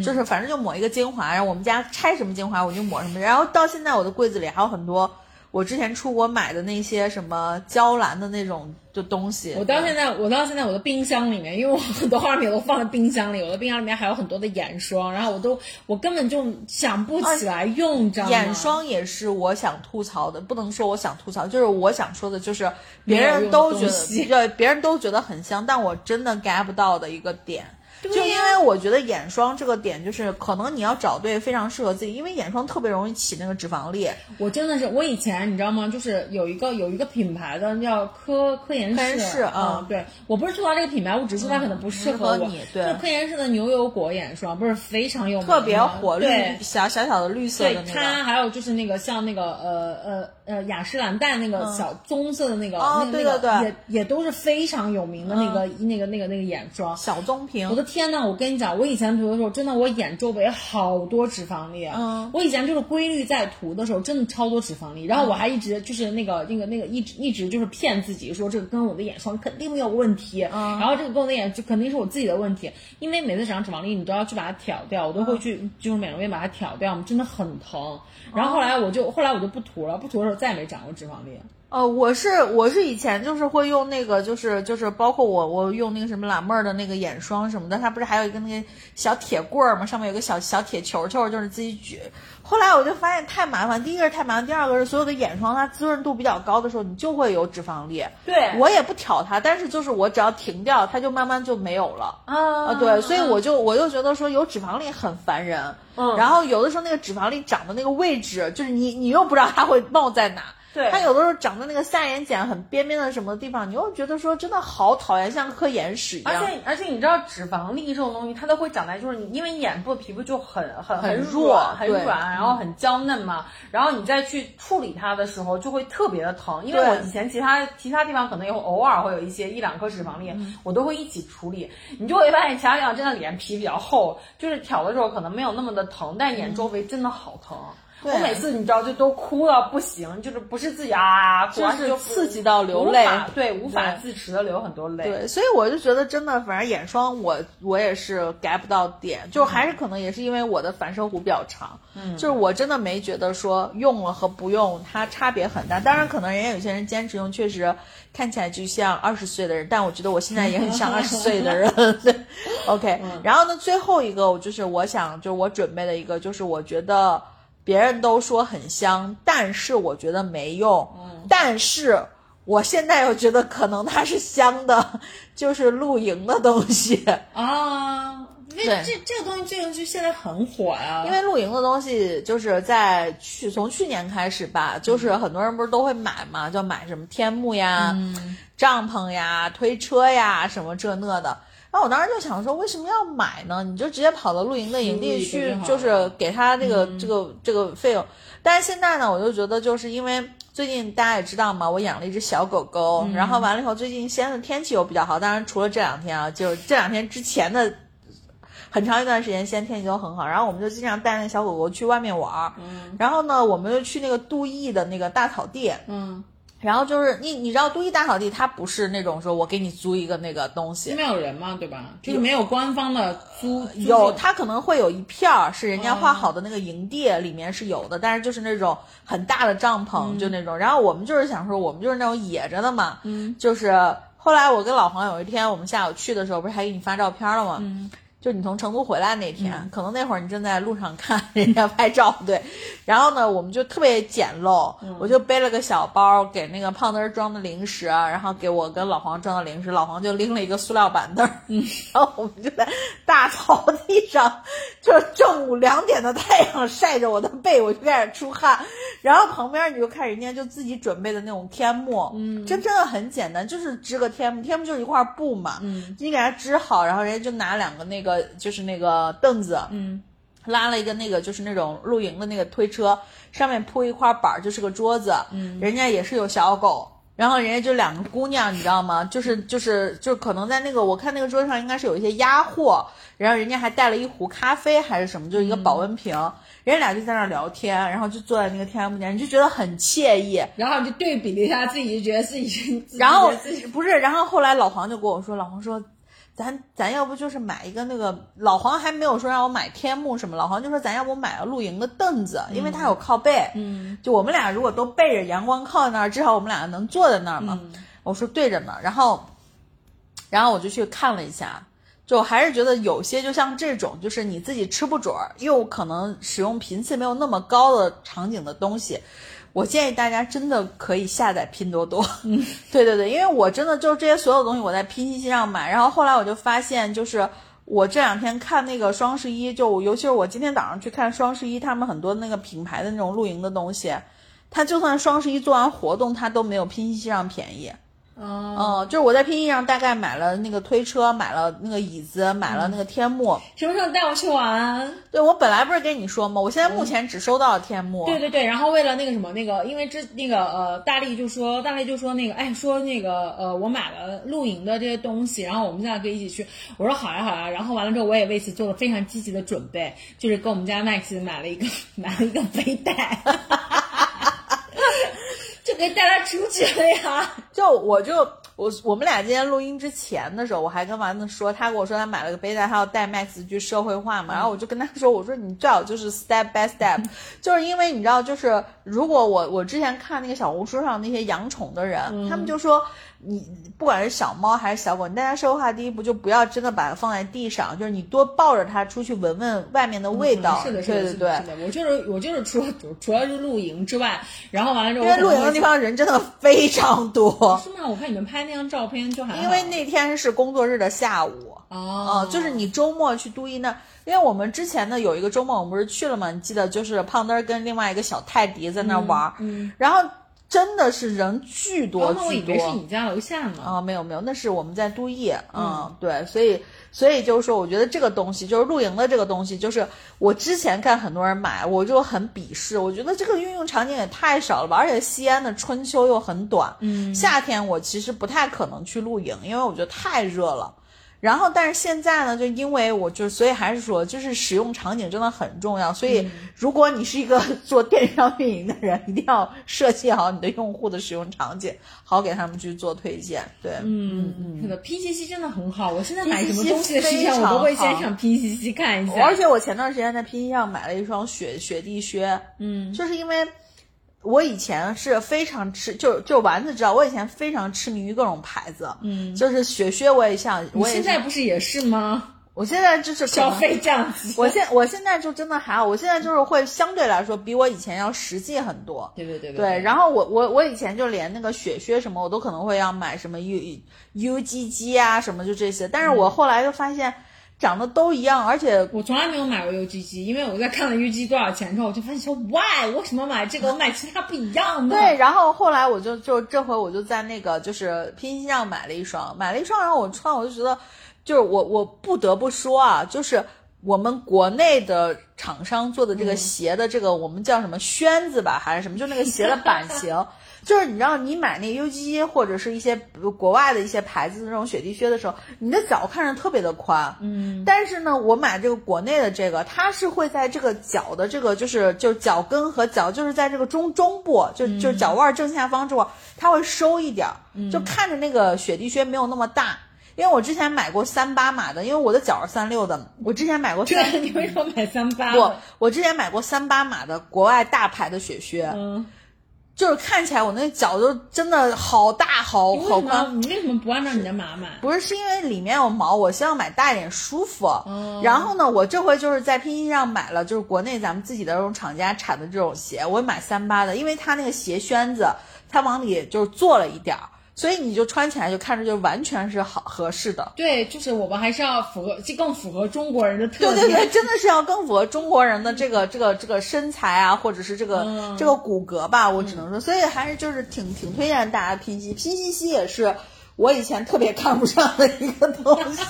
就是反正就抹一个精华，然后我们家拆什么精华我就抹什么，然后到现在我的柜子里还有很多我之前出国买的那些什么娇兰的那种的东西。我到现在，我到现在我的冰箱里面，因为我很多化妆品都放在冰箱里，我的冰箱里面还有很多的眼霜，然后我都我根本就想不起来用，你知道吗？眼霜也是我想吐槽的，不能说我想吐槽，就是我想说的，就是别人都觉得对，别人都觉得很香，但我真的 get 不到的一个点。就因为我觉得眼霜这个点，就是可能你要找对非常适合自己，因为眼霜特别容易起那个脂肪粒。我真的是，我以前你知道吗？就是有一个有一个品牌的叫科科颜科氏啊、嗯对我不是吐槽这个品牌，我只是说它可能不适合你对就科颜氏的牛油果眼霜不是非常有名，特别火，绿对。小小小的绿色的那个。它还有就是那个像那个呃呃呃雅诗兰黛那个小棕色的那个、哦那个那个对对对也也都是非常有名的那个、那个那个那个眼霜。小棕瓶我，的天呐，我跟你讲，我以前涂的时候，真的我眼周围好多脂肪粒。嗯，我以前就是规律在涂的时候，真的超多脂肪粒。然后我还一直就是那个那个那个一直一直就是骗自己说这个跟我的眼霜肯定没有问题，嗯然后这个跟我的眼就肯定是我自己的问题，因为每次长脂肪粒你都要去把它挑掉，我都会去就是美容院把它挑掉，真的很疼。然后后来我就后来我就不涂了，不涂的时候再也没长过脂肪粒。呃，我是我是以前就是会用那个，就是就是包括我我用那个什么懒妹儿的那个眼霜什么的，它不是还有一个那个小铁棍儿吗？上面有个小小铁球球，就是自己举。后来我就发现太麻烦，第一个是太麻烦，第二个是所有的眼霜它滋润度比较高的时候，你就会有脂肪粒。对我也不挑它，但是就是我只要停掉，它就慢慢就没有了。啊啊，对，所以我就我就觉得说有脂肪粒很烦人。嗯然后有的时候那个脂肪粒长的那个位置，就是你你又不知道它会冒在哪。对它有的时候长在那个下眼睑很边边的什么地方，你又觉得说真的好讨厌，像颗眼屎一样。而且而且你知道脂肪粒这种东西，它都会长在就是你因为眼部的皮肤就很很很软弱很软，然后很娇嫩嘛，然后你再去处理它的时候就会特别的疼。因为我以前其他其他地方可能也会偶尔会有一些一两颗脂肪粒，嗯我都会一起处理。你就会发现其他地方真的脸皮比较厚，就是挑的时候可能没有那么的疼，但眼周围真的好疼。我每次你知道就都哭到不行，就是不是自己啊，哭完就是刺激到流泪对，无法自持的流很多泪。对，所以我就觉得真的，反正眼霜我我也是 get 不到点，就还是可能也是因为我的反射弧比较长，嗯，就是我真的没觉得说用了和不用它差别很大。当然，可能人家有些人坚持用，确实看起来就像二十岁的人，但我觉得我现在也很像二十岁的人。对，OK，、然后呢，最后一个我就是我想就是我准备的一个，就是我觉得别人都说很香，但是我觉得没用，但是。我现在又觉得可能它是香的，就是露营的东西，啊，因为对。这这个东西，这个就现在很火呀、因为露营的东西就是在去从去年开始吧，就是很多人不是都会买嘛，就买什么天幕呀、帐篷呀、推车呀什么这那的。然后我当时就想说，为什么要买呢？你就直接跑到露营的营地去就是给他这个、这个这个费用。但是现在呢，我就觉得就是因为最近大家也知道嘛，我养了一只小狗狗，然后完了以后，最近西安的天气又比较好，当然除了这两天啊，就这两天之前的很长一段时间，西安天气都很好，然后我们就经常带那小狗狗去外面玩儿，然后呢，我们就去那个杜邑的那个大草地，嗯，然后就是你你知道都一大草地，它不是那种说我给你租一个那个东西，没有人嘛，对吧？就是没有官方的租，租有，这它可能会有一片儿是人家画好的那个营地里面是有的，但是就是那种很大的帐篷，就那种。然后我们就是想说，我们就是那种野着的嘛，嗯，就是后来我跟老黄有一天我们下午去的时候，不是还给你发照片了吗？嗯。就你从成都回来那天，可能那会儿你正在路上看人家拍照，对。然后呢，我们就特别简陋，我就背了个小包，给那个胖墩儿装的零食，然后给我跟老黄装的零食，老黄就拎了一个塑料板凳儿，嗯，然后我们就在大草地上，就是正午两点的太阳晒着我的背，我就开始出汗，然后旁边你就看人家就自己准备的那种天幕，嗯，这真的很简单，就是织个天幕，天幕就是一块布嘛，嗯，你给它织好，然后人家就拿两个那个就是那个凳子，嗯。拉了一个那个就是那种露营的那个推车，上面铺一块板儿，就是个桌子。嗯，人家也是有小狗，然后人家就两个姑娘，你知道吗？就是就是就可能在那个我看那个桌上应该是有一些鸭货，然后人家还带了一壶咖啡还是什么，就是一个保温瓶。人家俩就在那儿聊天，然后就坐在那个天幕前，你就觉得很惬意。然后你就对比了一下自己，就觉得自己然后不是，然后后来老黄就跟我说，老黄说。咱咱要不就是买一个那个老黄还没有说让我买天幕什么，老黄就说咱要不买个露营的凳子，因为它有靠背，嗯，就我们俩如果都背着阳光靠在那儿，至少我们俩能坐在那儿嘛。我说对着呢，然后，然后我就去看了一下，就还是觉得有些就像这种，就是你自己吃不准儿，又可能使用频次没有那么高的场景的东西。我建议大家真的可以下载拼多多，嗯，对对对，因为我真的就是这些所有东西我在拼夕夕上买，然后后来我就发现，就是我这两天看那个双十一，就尤其是我今天早上去看双十一，他们很多那个品牌的那种露营的东西，它就算双十一做完活动，它都没有拼夕夕上便宜。哦，嗯，就是我在拼夕上大概买了那个推车，买了那个椅子，买了那个天幕。什么时候带我去玩？对我本来不是跟你说吗？我现在目前只收到了天幕。对对对，然后为了那个什么那个，因为之那个呃，大力就说大力就说那个，哎，说那个呃，我买了露营的这些东西，然后我们现在可以一起去。我说好呀好呀，然后完了之后，我也为此做了非常积极的准备，就是跟我们家 Max 买了一个 买了一个背带。带他出去了呀！就我就我我们俩今天录音之前的时候，我还跟丸子说，他跟我说他买了个背带，他要带 Max 去社会化嘛，然后我就跟他说，我说你最好就是 step by step，就是因为你知道，就是如果我我之前看那个小红书上那些养宠的人，他们就说。你不管是小猫还是小狗，你带它社会化，第一步就不要真的把它放在地上，就是你多抱着它出去闻闻外面的味道。是的，是的，对对。我就是我就是除了除了是露营之外，然后完了之后，因为露营的地方人真的非常多。是吗？我看你们拍那张照片就还。因为那天是工作日的下午哦，就是你周末去都伊那，因为我们之前呢有一个周末我们不是去了吗？你记得就是胖墩儿跟另外一个小泰迪在那玩，嗯，然后。真的是人巨多巨多，我以为是你家楼下呢。啊，没有没有，那是我们在都邑。嗯，对，所以所以就是说，我觉得这个东西就是露营的这个东西，就是我之前看很多人买，我就很鄙视，我觉得这个运用场景也太少了吧。而且西安的春秋又很短，嗯，夏天我其实不太可能去露营，因为我觉得太热了。然后，但是现在呢，就因为我就，所以还是说，就是使用场景真的很重要。所以，如果你是一个 做电商运营的人，一定要设计好你的用户的使用场景，好给他们去做推荐。对，嗯嗯，那个 PCC 真的很好。我现在买什么东西的时间，我都会先上 PCC 看一下。而且我前段时间在 PCC 上买了一双雪雪地靴，嗯，就是因为。我以前是非常吃，就就丸子知道，我以前非常痴迷于各种牌子，嗯，就是雪靴我也想，我现在不是也是吗？我现在就是消费降级，我现我现在就真的还好，我现在就是会相对来说比我以前要实际很多，对对对对。然后我我我以前就连那个雪靴什么我都可能会要买什么 U U G G 啊什么就这些，但是我后来就发现。长得都一样，而且我从来没有买过 UGG，因为我在看了 UGG 多少钱之后，我就发现说，Why？为什么买这个？我买其他不一样的。对，然后后来我就就这回我就在那个就是拼夕上买了一双，买了一双，然后我穿，我就觉得，就是我我不得不说啊，就是我们国内的厂商做的这个鞋的这个 我们叫什么靴子吧，还是什么，就那个鞋的版型。就是你知道，你买那 UGG 或者是一些国外的一些牌子的那种雪地靴的时候，你的脚看着特别的宽，嗯，但是呢，我买这个国内的这个，它是会在这个脚的这个就是就脚跟和脚就是在这个中中部，就就脚腕正下方这块，它会收一点儿，就看着那个雪地靴没有那么大。因为我之前买过三八码的，因为我的脚是三六的，我之前买过。对，你为什么买三八？不，我之前买过三八码的国外大牌的雪靴。嗯。就是看起来我那脚就真的好大好好宽，你为什么不按照你的码买？不是，是因为里面有毛，我希望买大一点舒服。然后呢，我这回就是在拼夕上买了，就是国内咱们自己的这种厂家产的这种鞋，我买三八的，因为它那个鞋楦子，它往里就是做了一点儿。所以你就穿起来就看着就完全是好合适的。对，就是我们还是要符合，就更符合中国人的特点。对对对，真的是要更符合中国人的这个这个这个身材啊，或者是这个这个骨骼吧，我只能说，所以还是就是挺挺推荐大家拼夕，拼夕夕也是。我以前特别看不上的一个东西，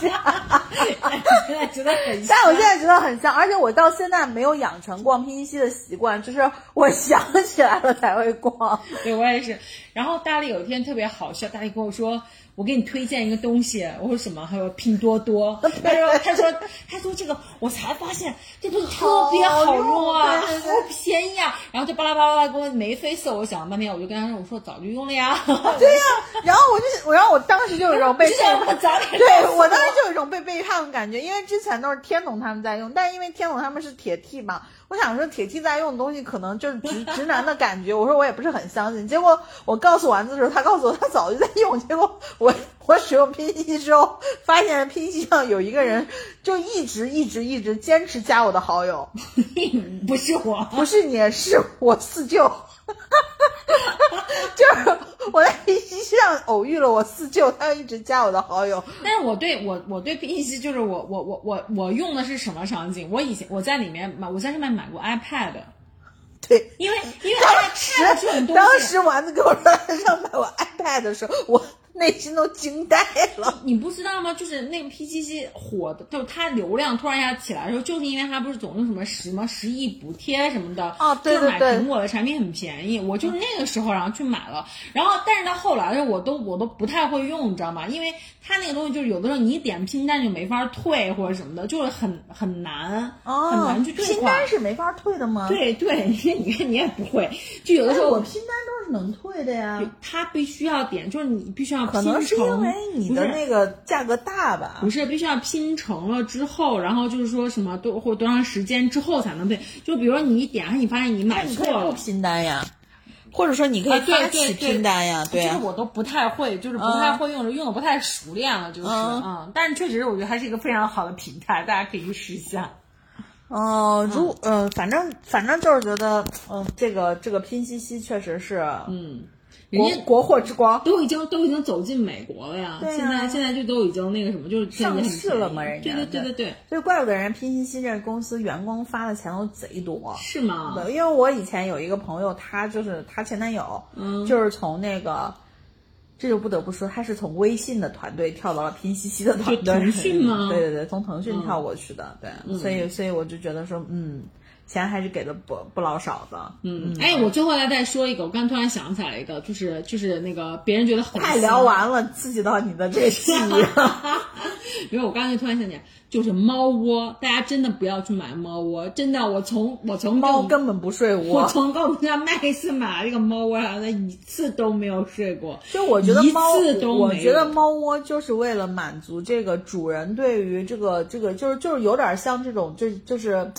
现在觉得很，但我现在觉得很像，而且我到现在没有养成逛拼夕的习惯，就是我想起来了才会逛。对我也是。然后大力有一天特别好笑，大力跟我说。我给你推荐一个东西，我说什么？他说拼多多。他说他说他说这个，我才发现这东西特别好用啊，好便宜啊。然后就巴拉巴拉巴拉给我眉飞色舞，想了半天，我就跟他说，我说早就用了呀。对呀，然后我就，然后我当时就有一种被 对我当时就有一种被背叛的感觉，因为之前都是天总他们在用，但因为天总他们是铁 T 嘛。我想说铁 T 在用的东西可能就是直直男的感觉，我说我也不是很相信。结果我告诉丸子的时候，他告诉我他早就在用。结果我我使用拼夕夕之后，发现拼夕夕上有一个人就一直一直一直坚持加我的好友，不是我，不是你，是我四舅。就是我在 B 上偶遇了我四舅，他一直加我的好友。但是我对我我对 B C 就是我我我我我用的是什么场景？我以前我在里面买，我在上面买过 iPad。对，因为因为当时当时丸子跟我说他上买我 iPad 的时候，我。内心都惊呆了，你不知道吗？就是那个 P 七七火的，就是它流量突然一下起来的时候，就是因为它不是总用什么十么十亿补贴什么的，啊，对对对，买苹果的产品很便宜，我就是那个时候然后去买了，然后但是到后来的时候我都我都不太会用，你知道吗？因为它那个东西就是有的时候你一点拼单就没法退或者什么的，就是很很难，很难去退拼单是没法退的吗？对对，你看你也不会，就有的时候我拼单都是能退的呀，它必须要点，就是你必须要。拼可能是因为你的那个价格大吧不？是，必须要拼成了之后，然后就是说什么多或多长时间之后才能配。就比如说你一点上，你发现你那买你可以不错了，拼单呀，或者说你可以发起拼单呀，对啊这个。我都不太会，就是不太会用，用的不太熟练了，就是嗯嗯。但是确实，我觉得还是一个非常好的平台，大家可以去试一下。哦，如呃，反正反正就是觉得，嗯，这个这个拼夕夕确实是，嗯，人家国国货之光。都已经都已经走进美国了呀，对啊。现在现在就都已经那个什么，就是上市了嘛嘛，人家。对对对对对，所以怪不得人家拼夕夕这个公司员工发的钱都贼多。是吗？对，因为我以前有一个朋友，他就是她前男友，嗯。就是从那个，这就不得不说，他是从微信的团队跳到了拼夕夕的团队。腾讯吗？对对对，从腾讯跳过去的，对，所以所以我就觉得说，嗯，钱还是给的不不老少的。嗯，哎，我最后来再说一个，我刚突然想起来一个，就是就是那个别人觉得很快新聊完了，刺激到你的这个。因为我刚才突然想起来，就是猫窝，大家真的不要去买猫窝，真的，我从我从猫根本不睡窝我，从跟我们家麦克斯买了这个猫窝，然后他一次都没有睡过。就我觉得一猫我觉得猫窝就是为了满足这个主人对于这个这个，就是就是有点像这种，就就是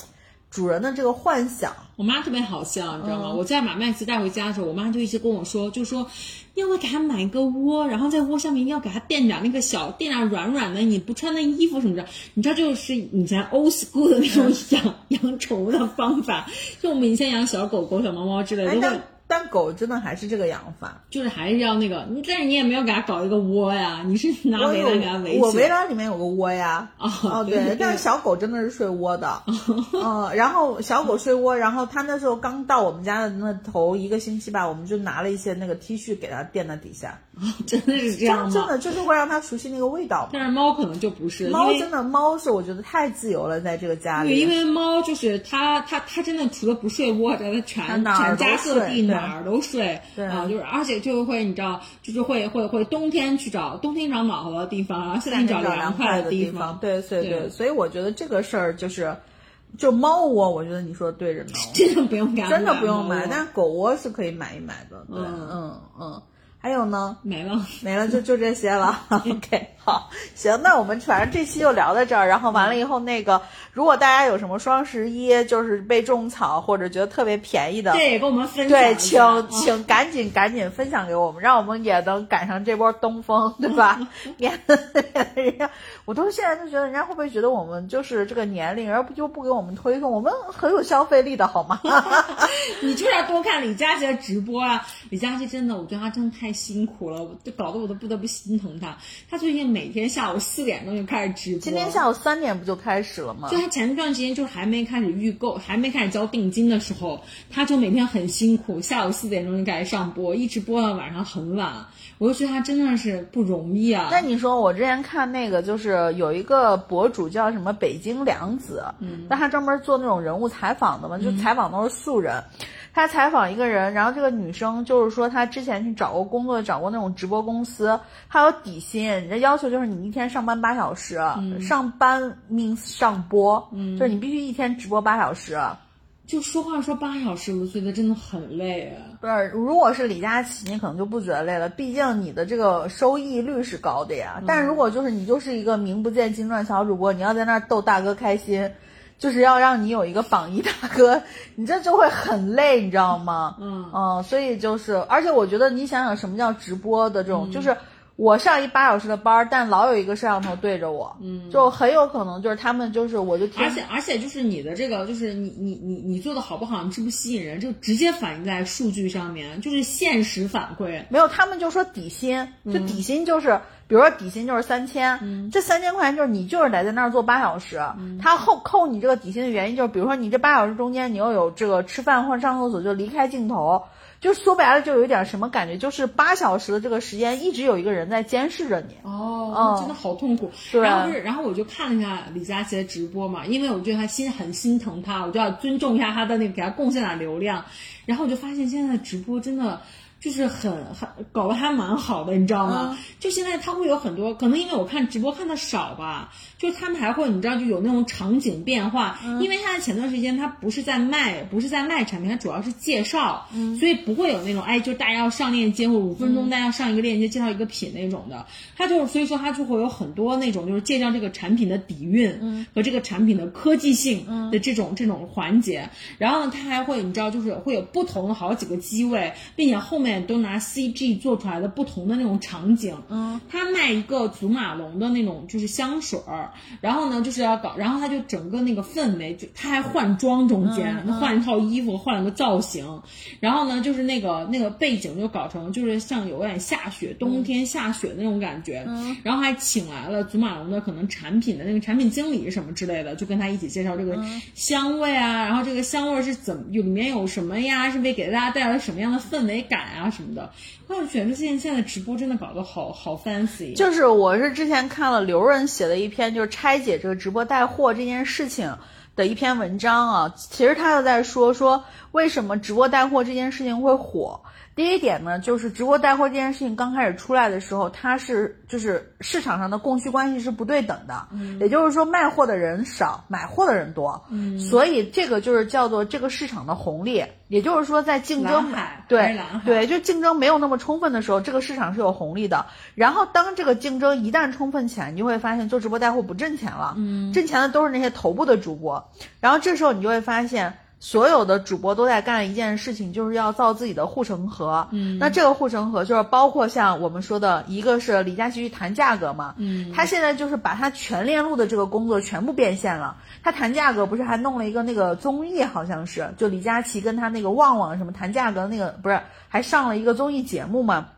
主人的这个幻想。我妈特别好笑，你知道嗯吗？我在把麦克斯带回家的时候，我妈就一直跟我说，就说要不要给他买一个窝，然后在窝下面要给他垫点那个小垫点软软的，你不穿那衣服什么的，你知道这就是以前 old school 的那种嗯养 养宠物的方法，就我们以前养小狗狗、小猫猫之类的，但但狗真的还是这个养法。就是还是要那个，你但是你也没有给它搞一个窝呀，你是拿我围栏给它围，我起来。围栏里面有个窝呀。哦哦，对对但是小狗真的是睡窝的，嗯，然后小狗睡窝，然后它那时候刚到我们家的那头一个星期吧，我们就拿了一些那个 T 恤给它垫在底下，真的是这样吗？真真的就是会让它熟悉那个味道。但是猫可能就不是，猫真的猫是我觉得太自由了，在这个家对，因。为猫就是它，它它真的除了不睡窝着，它全全家各地睡哪儿都睡对啊，就是而且就会你知道，就是会会会冬天去找冬天找暖和的地方，然后夏天找夏天找凉快的地方，对对对所以我觉得这个事儿就是，就猫窝，我觉得你说的对着呢，真的不用买真的不用买，但是狗窝是可以买一买的，对，嗯嗯嗯。还有呢，没了。没了，就就这些了。OK，好，行，那我们反正这期就聊到这儿。然后完了以后，那个如果大家有什么双十一就是被种草或者觉得特别便宜的，这也跟我们分享对，请请赶紧赶紧分享给我们，让我们也能赶上这波东风，对吧？免得人家，我都现在就觉得人家会不会觉得我们就是这个年龄，而不就不给我们推送？我们很有消费力的好吗？你就是要多看李佳琦的直播啊！李佳琦真的，我觉得他真的太辛苦了，我就搞得我都不得不心疼他。他最近每天下午四点钟就开始直播，今天下午三点不就开始了吗就？他前段时间就还没开始预购，还没开始交定金的时候，他就每天很辛苦，下午四点钟就开始上播，一直播到晚上很晚。我就觉得他真的是不容易啊。那你说，我之前看那个，就是有一个博主叫什么北京良子，嗯，但他专门做那种人物采访的嘛，就采访都是素人。他采访一个人，然后这个女生就是说，她之前去找过工作，找过那种直播公司，还有底薪，人家要求就是你一天上班八小时，上班 means 上播，嗯，就是你必须一天直播八小时。就说话说八小时，我觉得真的很累啊。不是，如果是李佳琦，你可能就不觉得累了，毕竟你的这个收益率是高的呀。但如果就是你就是一个名不见经传小主播，你要在那儿逗大哥开心，就是要让你有一个榜一大哥，你这就会很累，你知道吗？嗯所以就是，而且我觉得你想想什么叫直播的这种，就是。我上一八小时的班儿，但老有一个摄像头对着我，嗯，就很有可能就是他们就是我就而且而且就是你的这个，就是你你你你做的好不好，你是不是吸引人，就直接反映在数据上面，就是现实反馈。没有，他们就说底薪，就底薪就是，比如说底薪就是三千，这三千块钱就是你就是得在那儿做八小时，他后扣你这个底薪的原因就是，比如说你这八小时中间你又有这个吃饭或者上厕所就离开镜头，就说白了就有一点什么感觉，就是八小时的这个时间一直有一个人在监视着你。哦，嗯真的好痛苦。对然后就是，然后我就看了一下李佳琦的直播嘛，因为我觉得他心很心疼他，我就要尊重一下他的那个给他贡献点流量。然后我就发现现在的直播真的就是很很搞得还蛮好的，你知道嗯吗？就现在他会有很多，可能因为我看直播看的少吧，就他们还会你知道就有那种场景变化，嗯。因为他前段时间他不是在卖，不是在卖产品，他主要是介绍，嗯。所以不会有那种哎，就大家要上链接或五分钟大家要上一个链接介绍一个品那种的，他就是所以说他就会有很多那种就是介绍这个产品的底蕴嗯。和这个产品的科技性的这种、这种环节，然后呢，他还会你知道就是会有不同的好几个机位，并且后面都拿 CG 做出来的不同的那种场景。嗯，他卖一个祖马龙的那种就是香水儿，然后呢就是要搞，然后他就整个那个氛围，就他还换装中间，他换一套衣服，换了个造型，然后呢就是那个那个背景就搞成就是像有点下雪，冬天下雪那种感觉，然后还请来了祖马龙的可能产品的那个产品经理什么之类的，就跟他一起介绍这个香味啊，然后这个香味是怎么有里面有什么呀，是为给大家带来什么样的氛围感啊什么的。我就觉得现现在直播真的搞得好好 fancy，就是我是之前看了刘润写的一篇，就是拆解这个直播带货这件事情的一篇文章啊。其实他就在说说为什么直播带货这件事情会火。第一点呢，就是直播带货这件事情刚开始出来的时候，它是就是市场上的供需关系是不对等的，嗯也就是说卖货的人少，买货的人多，嗯所以这个就是叫做这个市场的红利。也就是说，在竞争海对蓝海对，就竞争没有那么充分的时候，这个市场是有红利的。然后当这个竞争一旦充分起来，你就会发现做直播带货不挣钱了，嗯，挣钱的都是那些头部的主播。然后这时候你就会发现。所有的主播都在干一件事情，就是要造自己的护城河。嗯，那这个护城河就是包括像我们说的，一个是李佳琦去谈价格嘛，嗯，他现在就是把他全链路的这个工作全部变现了。他谈价格不是还弄了一个那个综艺，好像是就李佳琦跟他那个旺旺什么谈价格那个，不是还上了一个综艺节目嘛？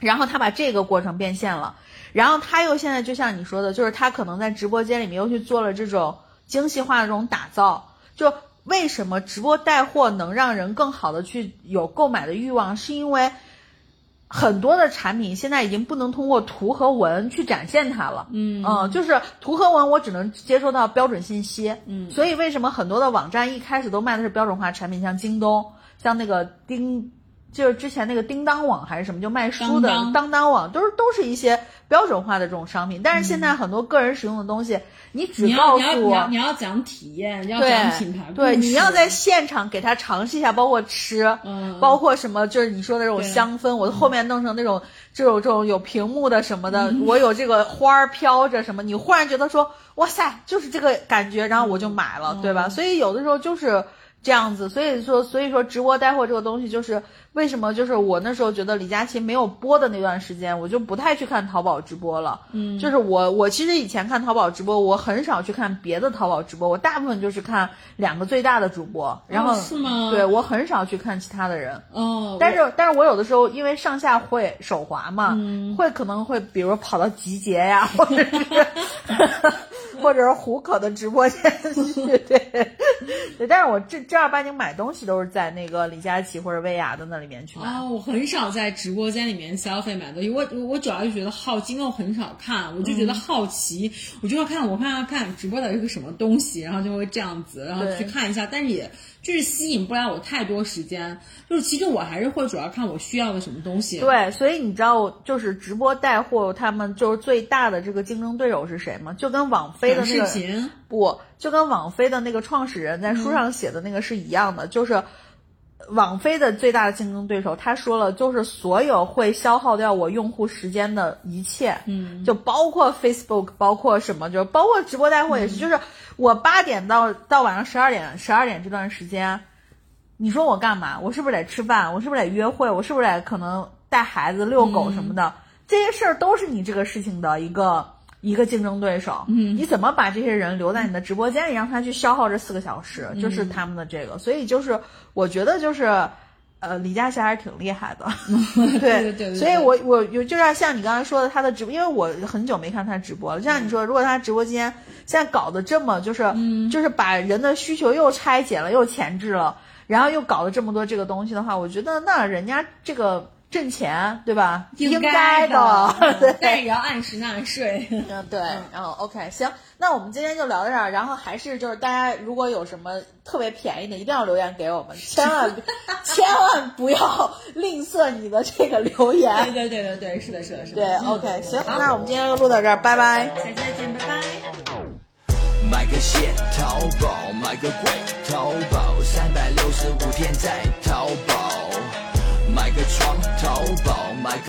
然后他把这个过程变现了，然后他又现在就像你说的，就是他可能在直播间里面又去做了这种精细化的这种打造。就为什么直播带货能让人更好的去有购买的欲望，是因为很多的产品现在已经不能通过图和文去展现它了。嗯就是图和文我只能接收到标准信息。嗯，所以为什么很多的网站一开始都卖的是标准化产品，像京东，像那个叮。就是之前那个叮当网还是什么，就卖书的当当网，都是都是一些标准化的这种商品。但是现在很多个人使用的东西，你只告你要你要诉我，你要讲体验，你要讲品牌对，你要在现场给他尝试一下，包括吃，嗯包括什么，就是你说的这种香氛，我后面弄成那种这种这种有屏幕的什么的，嗯 我有这个花儿飘着什么，你忽然觉得说，哇塞，就是这个感觉，然后我就买了，对嗯吧？所以有的时候就是。这样子，所以说，所以说直播带货这个东西，就是为什么，就是我那时候觉得李佳琦没有播的那段时间，我就不太去看淘宝直播了。嗯，就是我，我其实以前看淘宝直播，我很少去看别的淘宝直播，我大部分就是看两个最大的主播，然后、哦是吗对我很少去看其他的人。哦，但是，但是我有的时候因为上下会手滑嘛，嗯会可能会比如跑到集结呀，或者是 或者是虎口的直播间 去，对对。但是我正正儿八经买东西都是在那个李佳琦或者薇娅的那里面去买。啊、我很少在直播间里面消费买东西，我我主要就觉得好奇，因为我很少看，我就觉得好奇，我就要看我看要看直播的是个什么东西，然后就会这样子，然后去看一下，但是也就是吸引不了我太多时间，就是其实我还是会主要看我需要的什么东西。对，所以你知道，就是直播带货，他们就是最大的这个竞争对手是谁吗？就跟网飞的那个视频，不，就跟网飞的那个创始人在书上写的那个是一样的，就是网飞的最大的竞争对手，他说了，就是所有会消耗掉我用户时间的一切，嗯，就包括 Facebook，包括什么，就包括直播带货也是，就是我八点到到晚上十二点，十二点这段时间，你说我干嘛？我是不是得吃饭？我是不是得约会？我是不是得可能带孩子、遛狗什么的？这些事儿都是你这个事情的一个一个竞争对手。嗯，你怎么把这些人留在你的直播间里，让他去消耗这四个小时？就是他们的这个，所以就是我觉得就是。呃，李佳琦还是挺厉害的，对对对对所以我我有就像像你刚才说的，他的直播，因为我很久没看他直播了。就像你说，如果他直播间现在搞得这么，就是、就是把人的需求又拆解了，又前置了，然后又搞了这么多这个东西的话，我觉得那人家这个挣钱，对吧？应该的，对，但是也要按时纳税。嗯，对。然后 OK，行，那我们今天就聊到这儿。然后还是就是大家如果有什么特别便宜的，一定要留言给我们，千万千万不要吝啬你的这个留言。对对对对对，是的，是的，是的。对，OK，行，那我们今天就录到这儿，拜拜。下期再见，拜拜。买个线，淘宝买个贵，淘宝三百六十五天在淘宝买个床，淘宝买个。